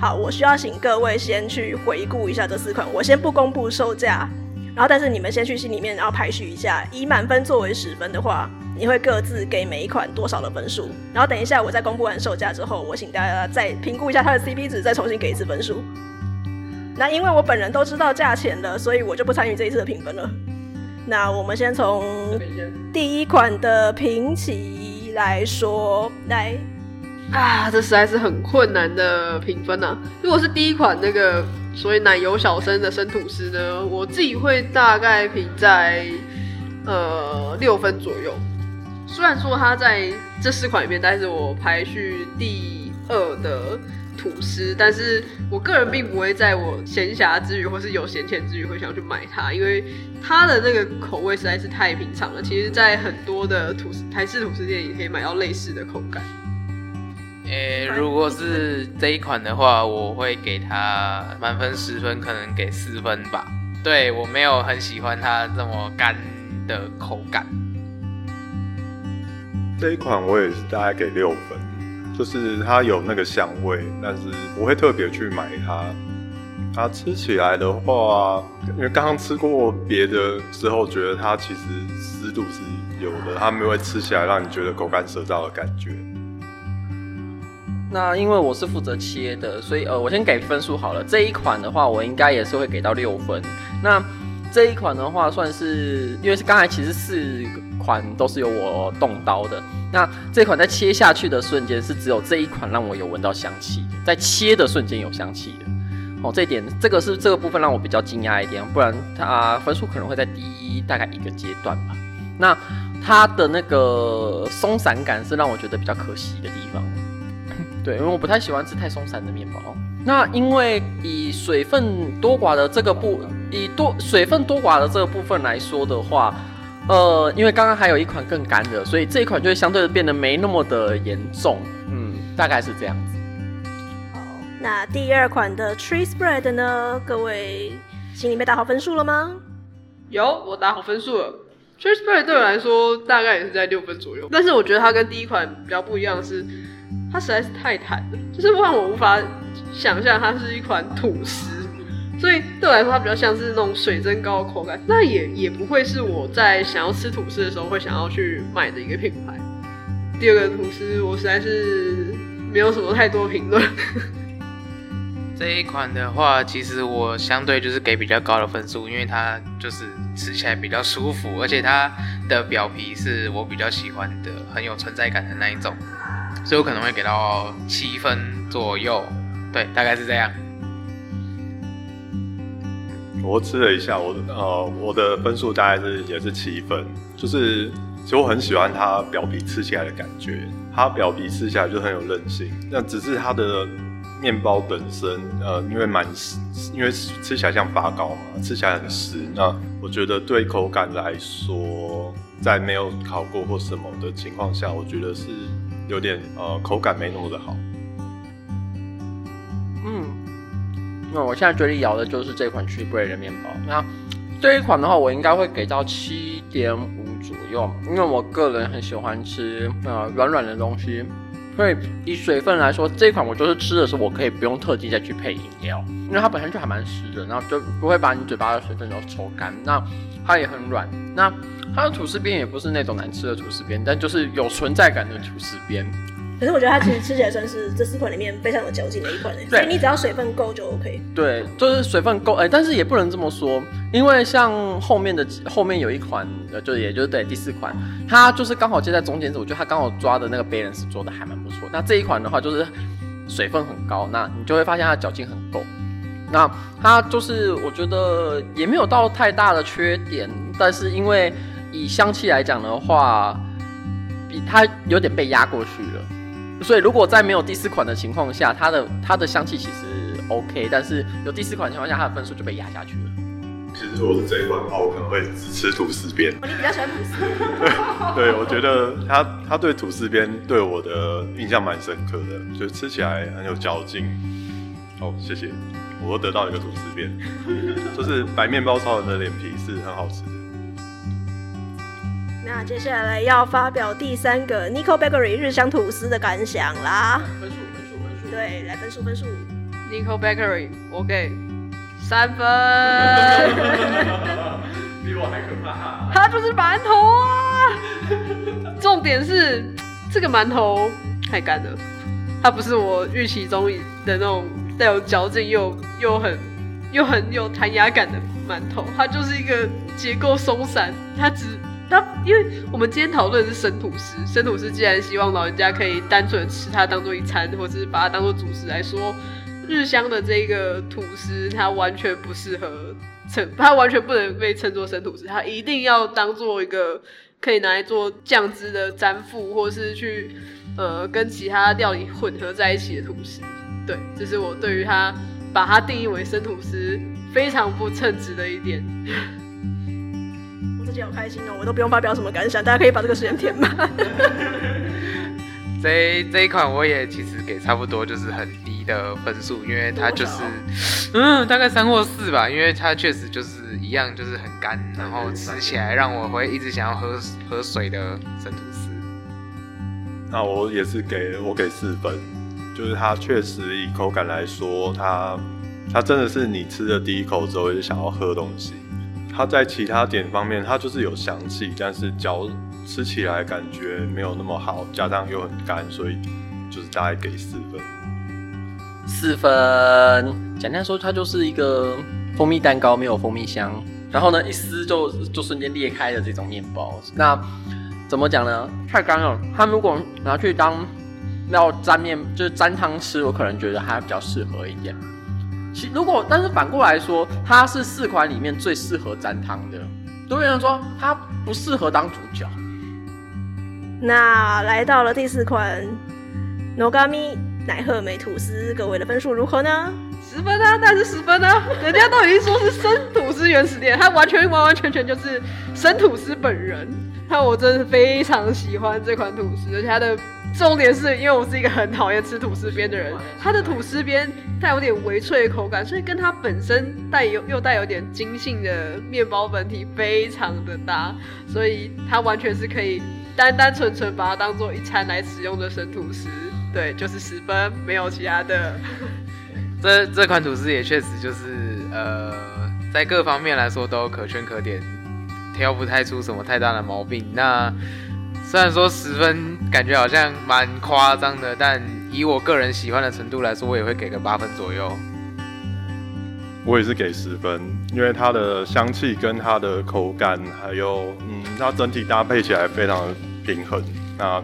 好，我需要请各位先去回顾一下这四款，我先不公布售价，然后但是你们先去心里面然后排序一下，以满分作为十分的话。你会各自给每一款多少的分数？然后等一下我在公布完售价之后，我请大家再评估一下它的 CP 值，再重新给一次分数。那因为我本人都知道价钱了，所以我就不参与这一次的评分了。那我们先从第一款的平起来说，来啊，这实在是很困难的评分呐、啊。如果是第一款那个所谓奶油小生的生吐司呢，我自己会大概评在呃六分左右。虽然说它在这四款里面，但是我排序第二的吐司，但是我个人并不会在我闲暇之余或是有闲钱之余会想去买它，因为它的那个口味实在是太平常了。其实，在很多的吐司台式吐司店也可以买到类似的口感。诶、如果是这一款的话，我会给它满分十分，可能给四分吧。对，我没有很喜欢它这么干的口感。这一款我也是大概给六分，就是它有那个香味，但是不会特别去买它。它吃起来的话，因为刚刚吃过别的时候，觉得它其实湿度是有的，它没有会吃起来让你觉得口干舌燥的感觉。那因为我是负责切的，所以呃，我先给分数好了。这一款的话，我应该也是会给到六分。那这一款的话，算是因为是刚才其实四款都是由我动刀的。那这款在切下去的瞬间，是只有这一款让我有闻到香气，在切的瞬间有香气的。哦，这一点这个是这个部分让我比较惊讶一点，不然它分数可能会在低大概一个阶段吧。那它的那个松散感是让我觉得比较可惜的地方。对，因为我不太喜欢吃太松散的面包。那因为以水分多寡的这个部，以多水分多寡的这个部分来说的话，呃，因为刚刚还有一款更干的，所以这一款就会相对的变得没那么的严重。嗯，大概是这样子。好，那第二款的 Tree Spread 呢？各位心里面打好分数了吗？有，我打好分数了。Tree Spread 对我来说大概也是在六分左右，但是我觉得它跟第一款比较不一样的是。它实在是太弹了，就是让我无法想象它是一款吐司，所以对我来说，它比较像是那种水蒸糕的口感。那也也不会是我在想要吃吐司的时候会想要去买的一个品牌。第二个吐司，我实在是没有什么太多评论。这一款的话，其实我相对就是给比较高的分数，因为它就是吃起来比较舒服，而且它的表皮是我比较喜欢的，很有存在感的那一种。所以我可能会给到七分左右，对，大概是这样。我吃了一下，我呃我的分数大概是也是七分，就是其实我很喜欢它表皮吃起来的感觉，它表皮吃起来就很有韧性。那只是它的面包本身，呃，因为蛮，因为吃起来像发糕嘛，吃起来很湿。那我觉得对口感来说，在没有烤过或什么的情况下，我觉得是。有点呃，口感没那么的好。嗯，那我现在嘴里咬的就是这款 Tree Bread 的面包。那这一款的话，我应该会给到七点五左右，因为我个人很喜欢吃呃软软的东西。所以以水分来说，这一款我就是吃的时候，我可以不用特地再去配饮料，因为它本身就还蛮湿的，然后就不会把你嘴巴的水分都抽干。那它也很软。那它的吐司边也不是那种难吃的吐司边，但就是有存在感的吐司边。可是我觉得它其实吃起来算是这四款里面非常有嚼劲的一款，所以你只要水分够就 OK。对，就是水分够，哎、欸，但是也不能这么说，因为像后面的后面有一款，呃，就也就是对第四款，它就是刚好接在中间，我觉得它刚好抓的那个 balance 做的还蛮不错。那这一款的话就是水分很高，那你就会发现它的嚼劲很够。那它就是我觉得也没有到太大的缺点，但是因为以香气来讲的话，比它有点被压过去了，所以如果在没有第四款的情况下，它的它的香气其实 OK，但是有第四款的情况下，它的分数就被压下去了。其实如果是这一款的话，我可能会只吃吐司边。你比较喜欢吐司？对，我觉得它它对吐司边对我的印象蛮深刻的，就吃起来很有嚼劲。好，谢谢，我又得到一个吐司边，就是白面包超人的脸皮是很好吃的。那接下来要发表第三个 Nico Bakery 日香吐司的感想啦。分数，分数，分数。对，来分数，分数。Nico Bakery，我给三分。比我还可怕。它就是馒头啊！重点是这个馒头太干了，它不是我预期中的那种带有嚼劲又又很又很有弹牙感的馒头，它就是一个结构松散，它只。那因为我们今天讨论的是生吐司，生吐司既然希望老人家可以单纯吃它当做一餐，或者是把它当做主食来说，日香的这个吐司它完全不适合称，它完全不能被称作生吐司，它一定要当做一个可以拿来做酱汁的沾附，或是去呃跟其他料理混合在一起的吐司。对，这是我对于它把它定义为生吐司非常不称职的一点。好开心哦！我都不用发表什么感想，大家可以把这个时间填满。这这一款我也其实给差不多，就是很低的分数，因为它就是嗯大概三或四吧，因为它确实就是一样，就是很干，然后吃起来让我会一直想要喝喝水的生吐司。那我也是给我给四分，就是它确实以口感来说，它它真的是你吃了第一口之后就想要喝东西。它在其他点方面，它就是有香气，但是嚼吃起来感觉没有那么好，加上又很干，所以就是大概给四分。四分，简单说，它就是一个蜂蜜蛋糕，没有蜂蜜香，然后呢，一撕就就瞬间裂开的这种面包。那怎么讲呢？太干了。它如果拿去当要沾面，就是沾汤吃，我可能觉得它比较适合一点。其如果但是反过来说，它是四款里面最适合沾汤的。有人说它不适合当主角。那来到了第四款，Nogami。奶鹤美吐司，各位的分数如何呢？十分啊，但是十分啊！人家都已经说是生吐司原始店，它完全完完全全就是生吐司本人。那我真的是非常喜欢这款吐司，而且它的重点是因为我是一个很讨厌吃吐司边的人，它的吐司边带有点微脆的口感，所以跟它本身带有又带有点筋性的面包本体非常的搭，所以它完全是可以单单纯纯把它当做一餐来使用的生吐司。对，就是十分，没有其他的。这这款吐司也确实就是，呃，在各方面来说都可圈可点，挑不太出什么太大的毛病。那虽然说十分感觉好像蛮夸张的，但以我个人喜欢的程度来说，我也会给个八分左右。我也是给十分，因为它的香气跟它的口感，还有嗯，它整体搭配起来非常的平衡。那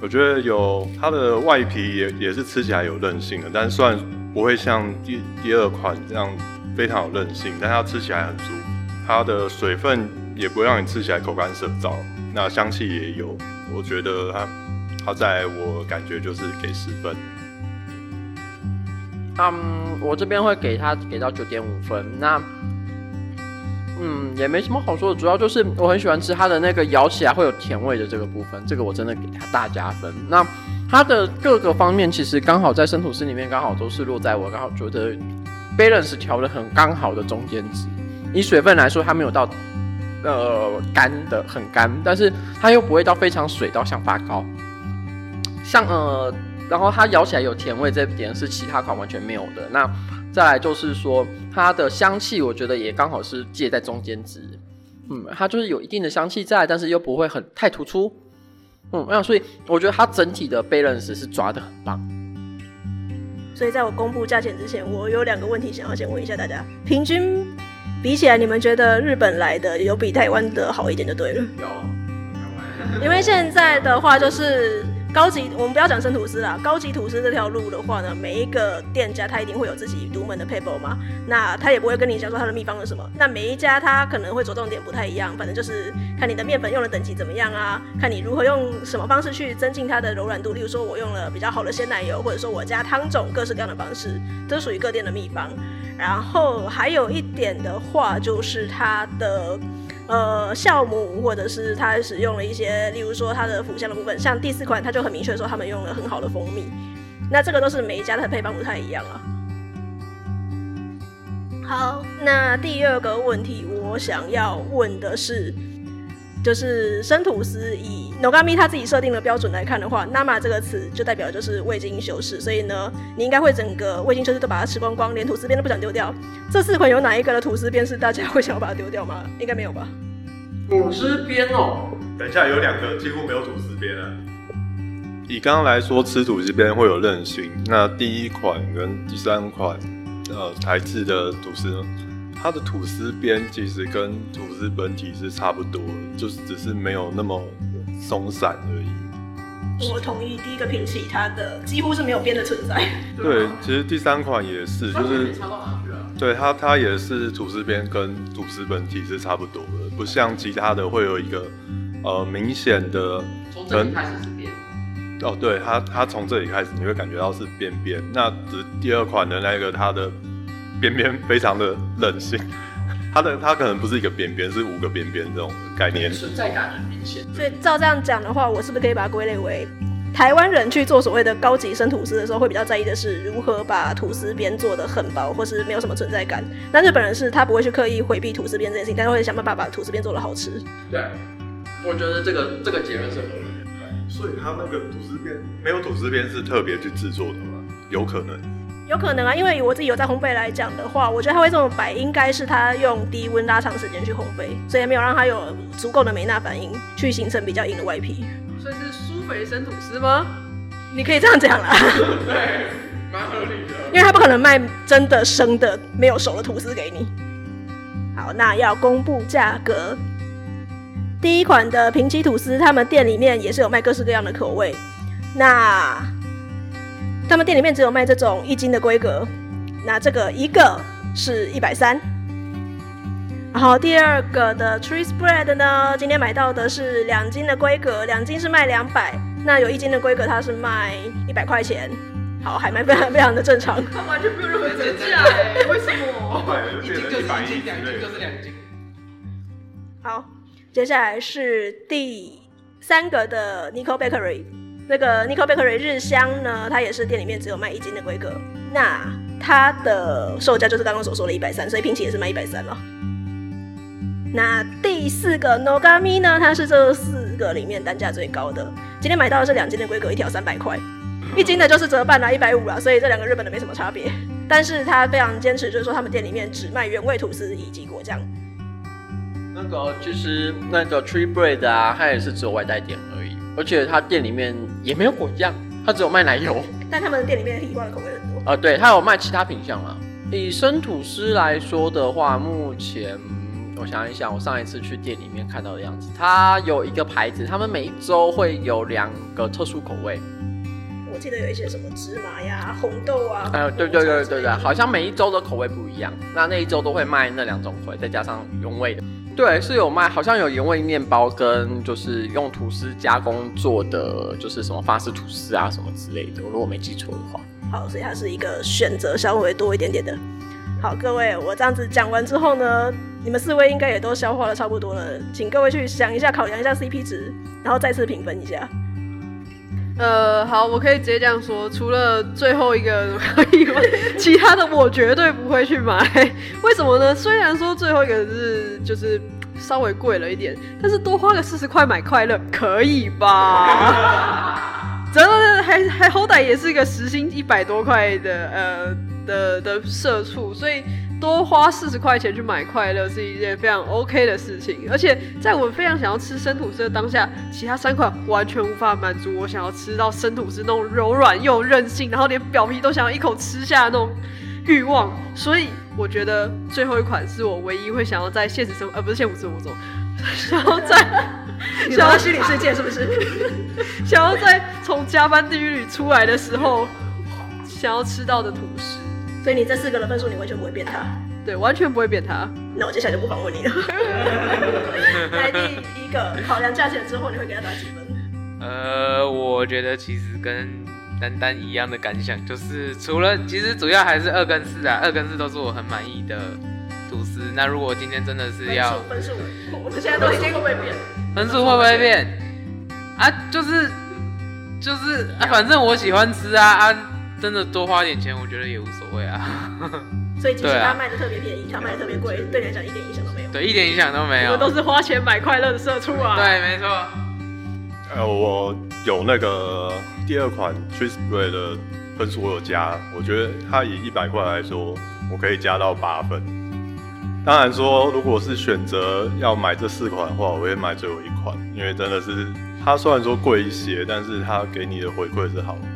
我觉得有它的外皮也也是吃起来有韧性的，但是虽然不会像第第二款这样非常有韧性，但它吃起来很足。它的水分也不会让你吃起来口干舌燥，那香气也有。我觉得它它在我感觉就是给十分。嗯，我这边会给它给到九点五分。那。嗯，也没什么好说的，主要就是我很喜欢吃它的那个咬起来会有甜味的这个部分，这个我真的给它大加分。那它的各个方面其实刚好在生吐司里面刚好都是落在我刚好觉得 balance 调的很刚好的中间值。以水分来说，它没有到呃干的很干，但是它又不会到非常水到像发糕，像呃，然后它咬起来有甜味，这点是其他款完全没有的。那再来就是说，它的香气我觉得也刚好是介在中间值，嗯，它就是有一定的香气在，但是又不会很太突出，嗯，那所以我觉得它整体的 balance 是抓得很棒。所以在我公布价钱之前，我有两个问题想要先问一下大家：平均比起来，你们觉得日本来的有比台湾的好一点就对了？有，因为现在的话就是。高级，我们不要讲生吐司啦。高级吐司这条路的话呢，每一个店家他一定会有自己独门的配方嘛。那他也不会跟你讲说他的秘方是什么。那每一家他可能会着重点不太一样，反正就是看你的面粉用的等级怎么样啊，看你如何用什么方式去增进它的柔软度。例如说，我用了比较好的鲜奶油，或者说我加汤种，各式各样的方式，这属于各店的秘方。然后还有一点的话，就是它的。呃，酵母或者是它使用了一些，例如说它的辅香的部分，像第四款，它就很明确说他们用了很好的蜂蜜。那这个都是每一家的配方不太一样啊。好，那第二个问题，我想要问的是。就是生吐司，以 Nogami 他自己设定的标准来看的话，Nama 这个词就代表就是未经修饰，所以呢，你应该会整个未经修饰都把它吃光光，连吐司边都不想丢掉。这四款有哪一个的吐司边是大家会想要把它丢掉吗？应该没有吧？吐司边哦，等一下有两个几乎没有吐司边啊。以刚刚来说，吃吐司边会有韧性，那第一款跟第三款，呃，台制的吐司呢？它的吐司边其实跟吐司本体是差不多，就是只是没有那么松散而已。我同意，第一个品系它的几乎是没有边的存在。对，其实第三款也是，就是对它它也是吐司边跟吐司本体是差不多的，不像其他的会有一个呃明显的。从这里开始是边。哦，对，它它从这里开始你会感觉到是边边，那只第二款的那个它的。边边非常的韧性，它的它可能不是一个边边，是五个边边这种概念，存在感很明显。所以照这样讲的话，我是不是可以把它归类为台湾人去做所谓的高级生吐司的时候，会比较在意的是如何把吐司边做的很薄，或是没有什么存在感？那日本人是他不会去刻意回避吐司边这件事情，但是会想办法把吐司边做的好吃。对，我觉得这个这个结论是合理的。所以他那个吐司边没有吐司边是特别去制作的吗？有可能。有可能啊，因为我自己有在烘焙来讲的话，我觉得它会这么白，应该是它用低温拉长时间去烘焙，所以没有让它有足够的美纳反应去形成比较硬的外皮。所以是舒肥生吐司吗？你可以这样讲啦。对，蛮合理的。因为它不可能卖真的生的没有熟的吐司给你。好，那要公布价格。第一款的平起吐司，他们店里面也是有卖各式各样的口味。那他们店里面只有卖这种一斤的规格。那这个一个是一百三。然后第二个的 tree spread 呢，今天买到的是两斤的规格，两斤是卖两百。那有一斤的规格，它是卖一百块钱。好，还卖非常非常的正常。它完全没有任何折价哎，为什么？一斤就是一斤，两斤就是两斤。好，接下来是第三个的 Nico Bakery。那个 Nico Bakery 日香呢，它也是店里面只有卖一斤的规格。那它的售价就是刚刚所说的一百三，所以平起也是卖一百三了。那第四个 Nogami 呢，它是这四个里面单价最高的。今天买到的是两斤的规格，一条三百块。一斤的就是折半啦，一百五啦，所以这两个日本的没什么差别。但是他非常坚持，就是说他们店里面只卖原味吐司以及果酱。那个其实那个 Tree Bread 啊，它也是只有外带点而已，而且他店里面也没有果酱，他只有卖奶油。但他们店里面的提花的口味很多。啊、呃，对，他有卖其他品相啊。以生吐司来说的话，目前我想一想，我上一次去店里面看到的样子，它有一个牌子，他们每一周会有两个特殊口味。我记得有一些什么芝麻呀、红豆啊。哎、呃，对对对对对，好像每一周的口味不一样。那那一周都会卖那两种口味，再加上原味的。对，是有卖，好像有原味面包跟就是用吐司加工做的，就是什么法式吐司啊什么之类的。我如果没记错的话。好，所以它是一个选择稍微多一点点的。好，各位，我这样子讲完之后呢，你们四位应该也都消化的差不多了，请各位去想一下，考量一下 CP 值，然后再次评分一下。呃，好，我可以直接这样说，除了最后一个可以外？其他的我绝对不会去买。为什么呢？虽然说最后一个是就是稍微贵了一点，但是多花个四十块买快乐，可以吧？真的还还好歹也是一个时薪一百多块的呃的的社畜，所以。多花四十块钱去买快乐是一件非常 OK 的事情，而且在我非常想要吃生吐司的当下，其他三款完全无法满足我想要吃到生吐司那种柔软又韧性，然后连表皮都想要一口吃下的那种欲望。所以我觉得最后一款是我唯一会想要在现实生活，呃，不是现实生活中，想要在想要虚拟世界是不是？想要在从加班地狱里出来的时候，想要吃到的吐司。所以你这四个的分数你完全不会变它，对，完全不会变它。那我接下来就不访问你了。来第一个，考量价钱之后，你会给他打几分？呃，我觉得其实跟丹丹一样的感想，就是除了其实主要还是二跟四啊，二跟四都是我很满意的吐司。那如果今天真的是要分数，我们现在都已经会不会变？分数会不会变？啊，就是就是啊，反正我喜欢吃啊啊。真的多花点钱，我觉得也无所谓啊。所以其实他卖的特别便宜，他卖的特别贵，对你来讲一点影响都没有。对，一点影响都没有。我们都是花钱买快乐的社畜啊。对，没错。呃，我有那个第二款 Cheese Bread 的分数，我有加。我觉得它以一百块来说，我可以加到八分。当然说，如果是选择要买这四款的话，我会买最后一款，因为真的是它虽然说贵一些，但是它给你的回馈是好的。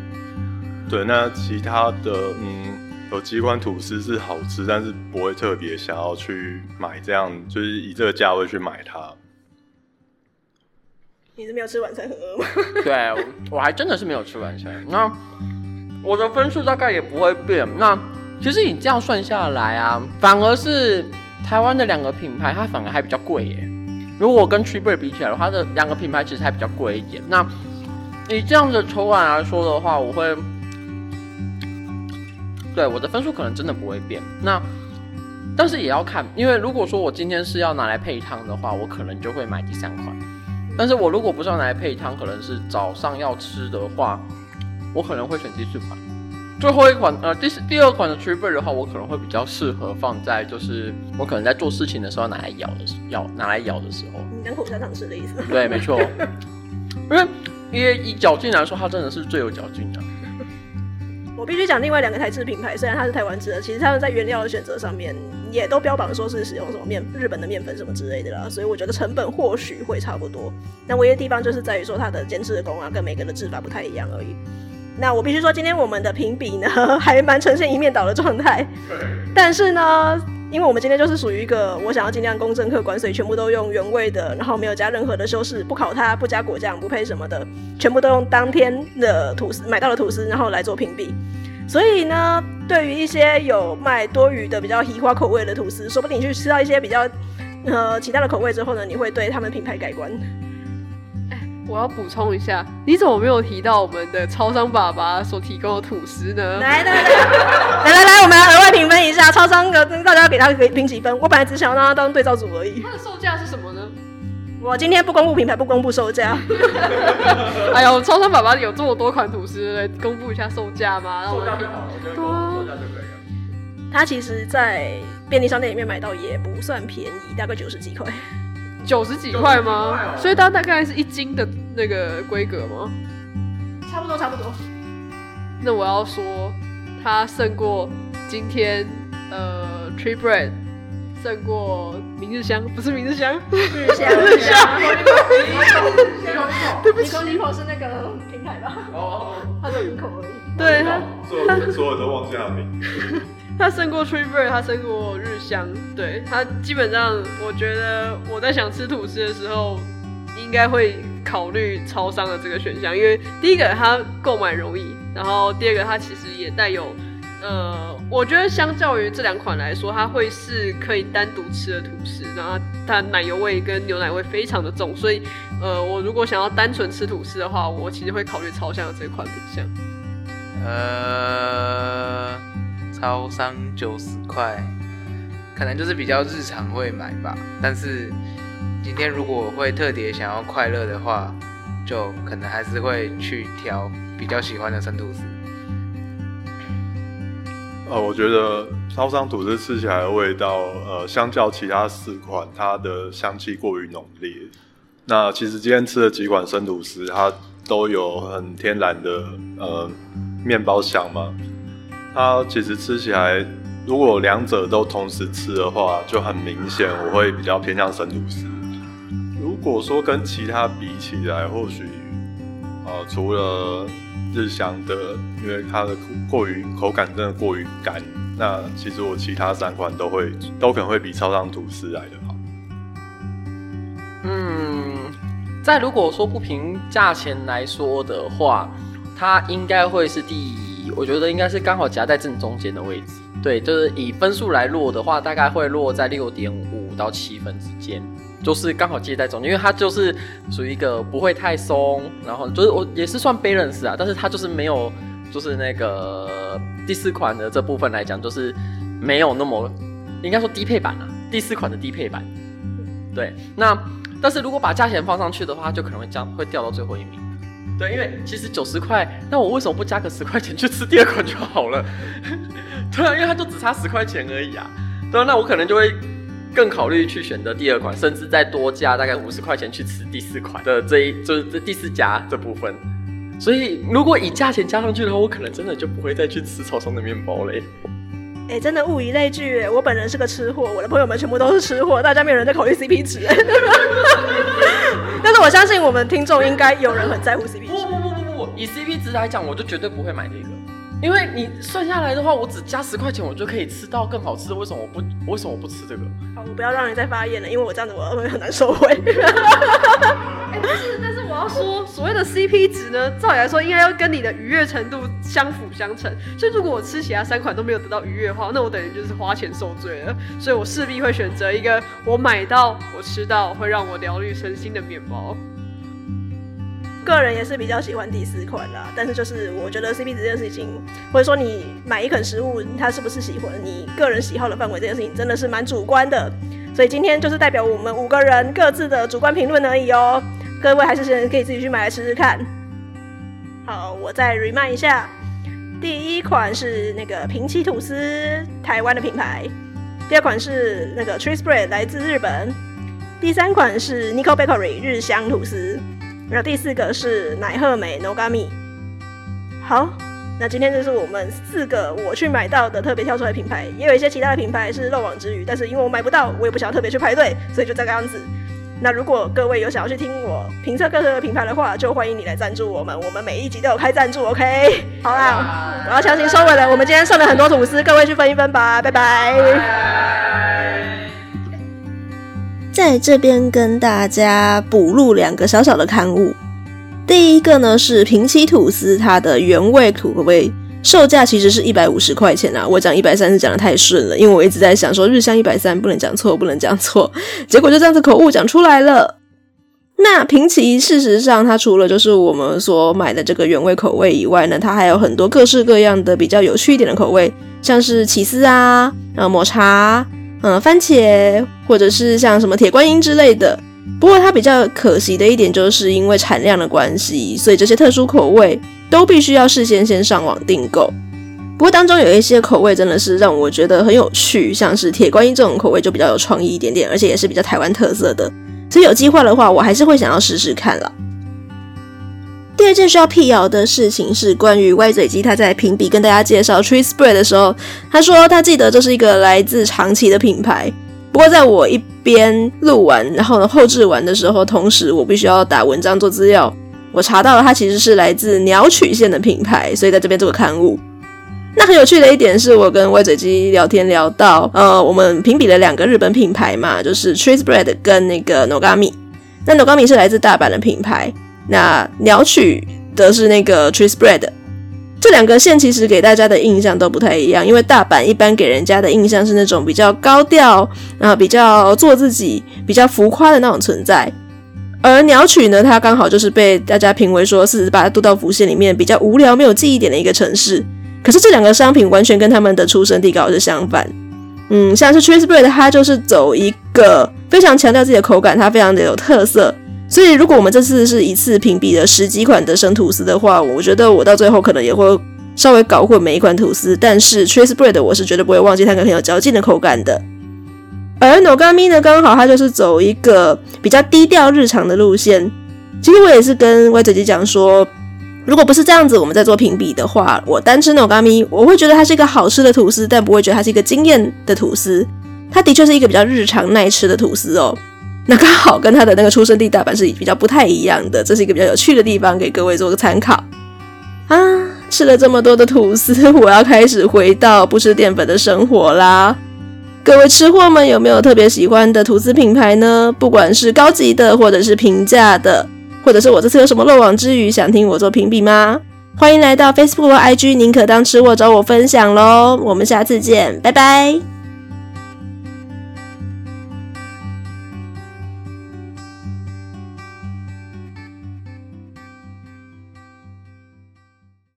对，那其他的，嗯，有几款吐司是好吃，但是不会特别想要去买这样，就是以这个价位去买它。你是没有吃晚餐很饿吗？对，我，我还真的是没有吃晚餐。那我的分数大概也不会变。那其实你这样算下来啊，反而是台湾的两个品牌，它反而还比较贵耶。如果跟 Tree Bread 比起来的话，它的两个品牌其实还比较贵一点。那以这样的口感来说的话，我会。对，我的分数可能真的不会变，那但是也要看，因为如果说我今天是要拿来配汤的话，我可能就会买第三款。但是我如果不是要拿来配汤，可能是早上要吃的话，我可能会选第四款。最后一款，呃，第四第二款的 Tree Bread 的话，我可能会比较适合放在就是我可能在做事情的时候拿来咬的咬拿来咬的时候。你两口香糖吃的意思？对，没错。因为因为以嚼劲来说，它真的是最有嚼劲的。我必须讲另外两个台制品牌，虽然它是台湾制的，其实他们在原料的选择上面也都标榜说是使用什么面日本的面粉什么之类的啦，所以我觉得成本或许会差不多。那唯一的地方就是在于说它的煎制的工啊，跟每个人的制法不太一样而已。那我必须说，今天我们的评比呢，还蛮呈现一面倒的状态。但是呢，因为我们今天就是属于一个我想要尽量公正客观，所以全部都用原味的，然后没有加任何的修饰，不烤它，不加果酱，不配什么的，全部都用当天的吐司买到的吐司，然后来做评比。所以呢，对于一些有卖多余的比较奇花口味的吐司，说不定你去吃到一些比较呃其他的口味之后呢，你会对他们品牌改观。哎，我要补充一下，你怎么没有提到我们的超商爸爸所提供的吐司呢？来来来来来来，我们要额外评分一下超商的，大家要给他给评几分？我本来只想让他当对照组而已。它的售价是什么呢？我今天不公布品牌，不公布售价。哎呦，超商爸爸有这么多款吐司，来公布一下售价吗？售价就好，我觉得售价就可以了。它其实，在便利商店里面买到也不算便宜，大概九十几块。九十几块吗？哦、所以它大概是一斤的那个规格吗？差不多，差不多。那我要说，它胜过今天呃 Tree Bread。胜过明日香，不是明日香，日香日香。对不起，林口是那个平台吧？哦，他叫林口而已。对，他所有都忘记他名。他胜过 Tree Bread，他胜过日香。对，他基本上，我觉得我在想吃吐司的时候，应该会考虑超商的这个选项，因为第一个它购买容易，然后第二个它其实也带有。呃，我觉得相较于这两款来说，它会是可以单独吃的吐司，然后它奶油味跟牛奶味非常的重，所以呃，我如果想要单纯吃吐司的话，我其实会考虑超商的这款品项。呃，超商九十块，可能就是比较日常会买吧。但是今天如果会特别想要快乐的话，就可能还是会去挑比较喜欢的生吐司。呃，我觉得超商吐司吃起来的味道，呃，相较其他四款，它的香气过于浓烈。那其实今天吃的几款生吐司，它都有很天然的呃面包香嘛。它其实吃起来，如果两者都同时吃的话，就很明显我会比较偏向生吐司。如果说跟其他比起来，或许呃除了。日香的，因为它的过于口感真的过于干。那其实我其他三款都会都可能会比超商吐司来的好。嗯，在如果说不凭价钱来说的话，它应该会是第，我觉得应该是刚好夹在正中间的位置。对，就是以分数来落的话，大概会落在六点五到七分之间。就是刚好接在中间，因为它就是属于一个不会太松，然后就是我也是算 balance 啊，但是它就是没有，就是那个第四款的这部分来讲，就是没有那么应该说低配版啊，第四款的低配版。对，那但是如果把价钱放上去的话，就可能会降，会掉到最后一名。对，因为其实九十块，那我为什么不加个十块钱去吃第二款就好了？对啊，因为它就只差十块钱而已啊。对，那我可能就会。更考虑去选择第二款，甚至再多加大概五十块钱去吃第四款的这一就是这第四家这部分。所以如果以价钱加上去的话，我可能真的就不会再去吃超商的面包嘞。哎、欸，真的物以类聚，我本人是个吃货，我的朋友们全部都是吃货，大家没有人在考虑 CP 值。但是我相信我们听众应该有人很在乎 CP 值。不不不不不，以 CP 值来讲，我就绝对不会买这个。因为你算下来的话，我只加十块钱，我就可以吃到更好吃的。为什么我不？为什么我不吃这个？好，我不要让你再发言了，因为我这样子我会很难收回。哎、欸，但是但是我要说，所谓的 CP 值呢，照理来说应该要跟你的愉悦程度相辅相成。所以如果我吃其他三款都没有得到愉悦的话，那我等于就是花钱受罪了。所以我势必会选择一个我买到、我吃到会让我疗愈身心的面包。个人也是比较喜欢第四款啦，但是就是我觉得 CP 值这件事情，或者说你买一款食物，它是不是喜欢你个人喜好的范围，这件事情真的是蛮主观的。所以今天就是代表我们五个人各自的主观评论而已哦。各位还是先可以自己去买来吃吃看。好，我再 remind 一下，第一款是那个平崎吐司，台湾的品牌；第二款是那个 Tree Spread，来自日本；第三款是 Nico Bakery 日香吐司。然后第四个是奶鹤美 Nogami。好，那今天就是我们四个我去买到的特别挑出来的品牌，也有一些其他的品牌是漏网之鱼，但是因为我买不到，我也不想要特别去排队，所以就这个样子。那如果各位有想要去听我评测各个品牌的话，就欢迎你来赞助我们。我们每一集都有开赞助，OK？好啦，我要强行收尾了。我们今天送了很多吐司，各位去分一分吧，拜拜。在这边跟大家补录两个小小的刊物。第一个呢是平崎吐司，它的原味口味。售价其实是一百五十块钱啊！我讲一百三是讲得太顺了，因为我一直在想说日香一百三不能讲错，不能讲错，结果就这样子口误讲出来了。那平崎事实上它除了就是我们所买的这个原味口味以外呢，它还有很多各式各样的比较有趣一点的口味，像是起司啊、呃抹茶、嗯、呃、番茄，或者是像什么铁观音之类的。不过它比较可惜的一点就是因为产量的关系，所以这些特殊口味。都必须要事先先上网订购。不过当中有一些口味真的是让我觉得很有趣，像是铁观音这种口味就比较有创意一点点，而且也是比较台湾特色的。所以有机会的话，我还是会想要试试看了。第二件需要辟谣的事情是关于歪嘴鸡，他在评比跟大家介绍 Tree Spread 的时候，他说他记得这是一个来自长崎的品牌。不过在我一边录完，然后呢后置完的时候，同时我必须要打文章做资料。我查到了，它其实是来自鸟取县的品牌，所以在这边做个刊物。那很有趣的一点是我跟歪嘴鸡聊天聊到，呃，我们评比了两个日本品牌嘛，就是 Tree Spread 跟那个 Nogami。那 Nogami 是来自大阪的品牌，那鸟取的是那个 Tree Spread。这两个县其实给大家的印象都不太一样，因为大阪一般给人家的印象是那种比较高调，然后比较做自己、比较浮夸的那种存在。而鸟取呢，它刚好就是被大家评为说四十八都道府县里面比较无聊、没有记忆点的一个城市。可是这两个商品完全跟他们的出生地刚好是相反。嗯，像是 Tree Spread 它就是走一个非常强调自己的口感，它非常的有特色。所以如果我们这次是一次评比了十几款德生吐司的话，我觉得我到最后可能也会稍微搞混每一款吐司。但是 Tree Spread 我是绝对不会忘记它个很有嚼劲的口感的。而 Nogami 呢，刚好它就是走一个比较低调日常的路线。其实我也是跟歪嘴姐讲说，如果不是这样子，我们在做评比的话，我单吃 Nogami，我会觉得它是一个好吃的吐司，但不会觉得它是一个惊艳的吐司。它的确是一个比较日常耐吃的吐司哦。那刚好跟它的那个出生地大阪是比较不太一样的，这是一个比较有趣的地方，给各位做个参考。啊，吃了这么多的吐司，我要开始回到不吃淀粉的生活啦。各位吃货们有没有特别喜欢的吐司品牌呢？不管是高级的，或者是平价的，或者是我这次有什么漏网之鱼，想听我做评比吗？欢迎来到 Facebook 或 IG，宁可当吃货找我分享喽。我们下次见，拜拜。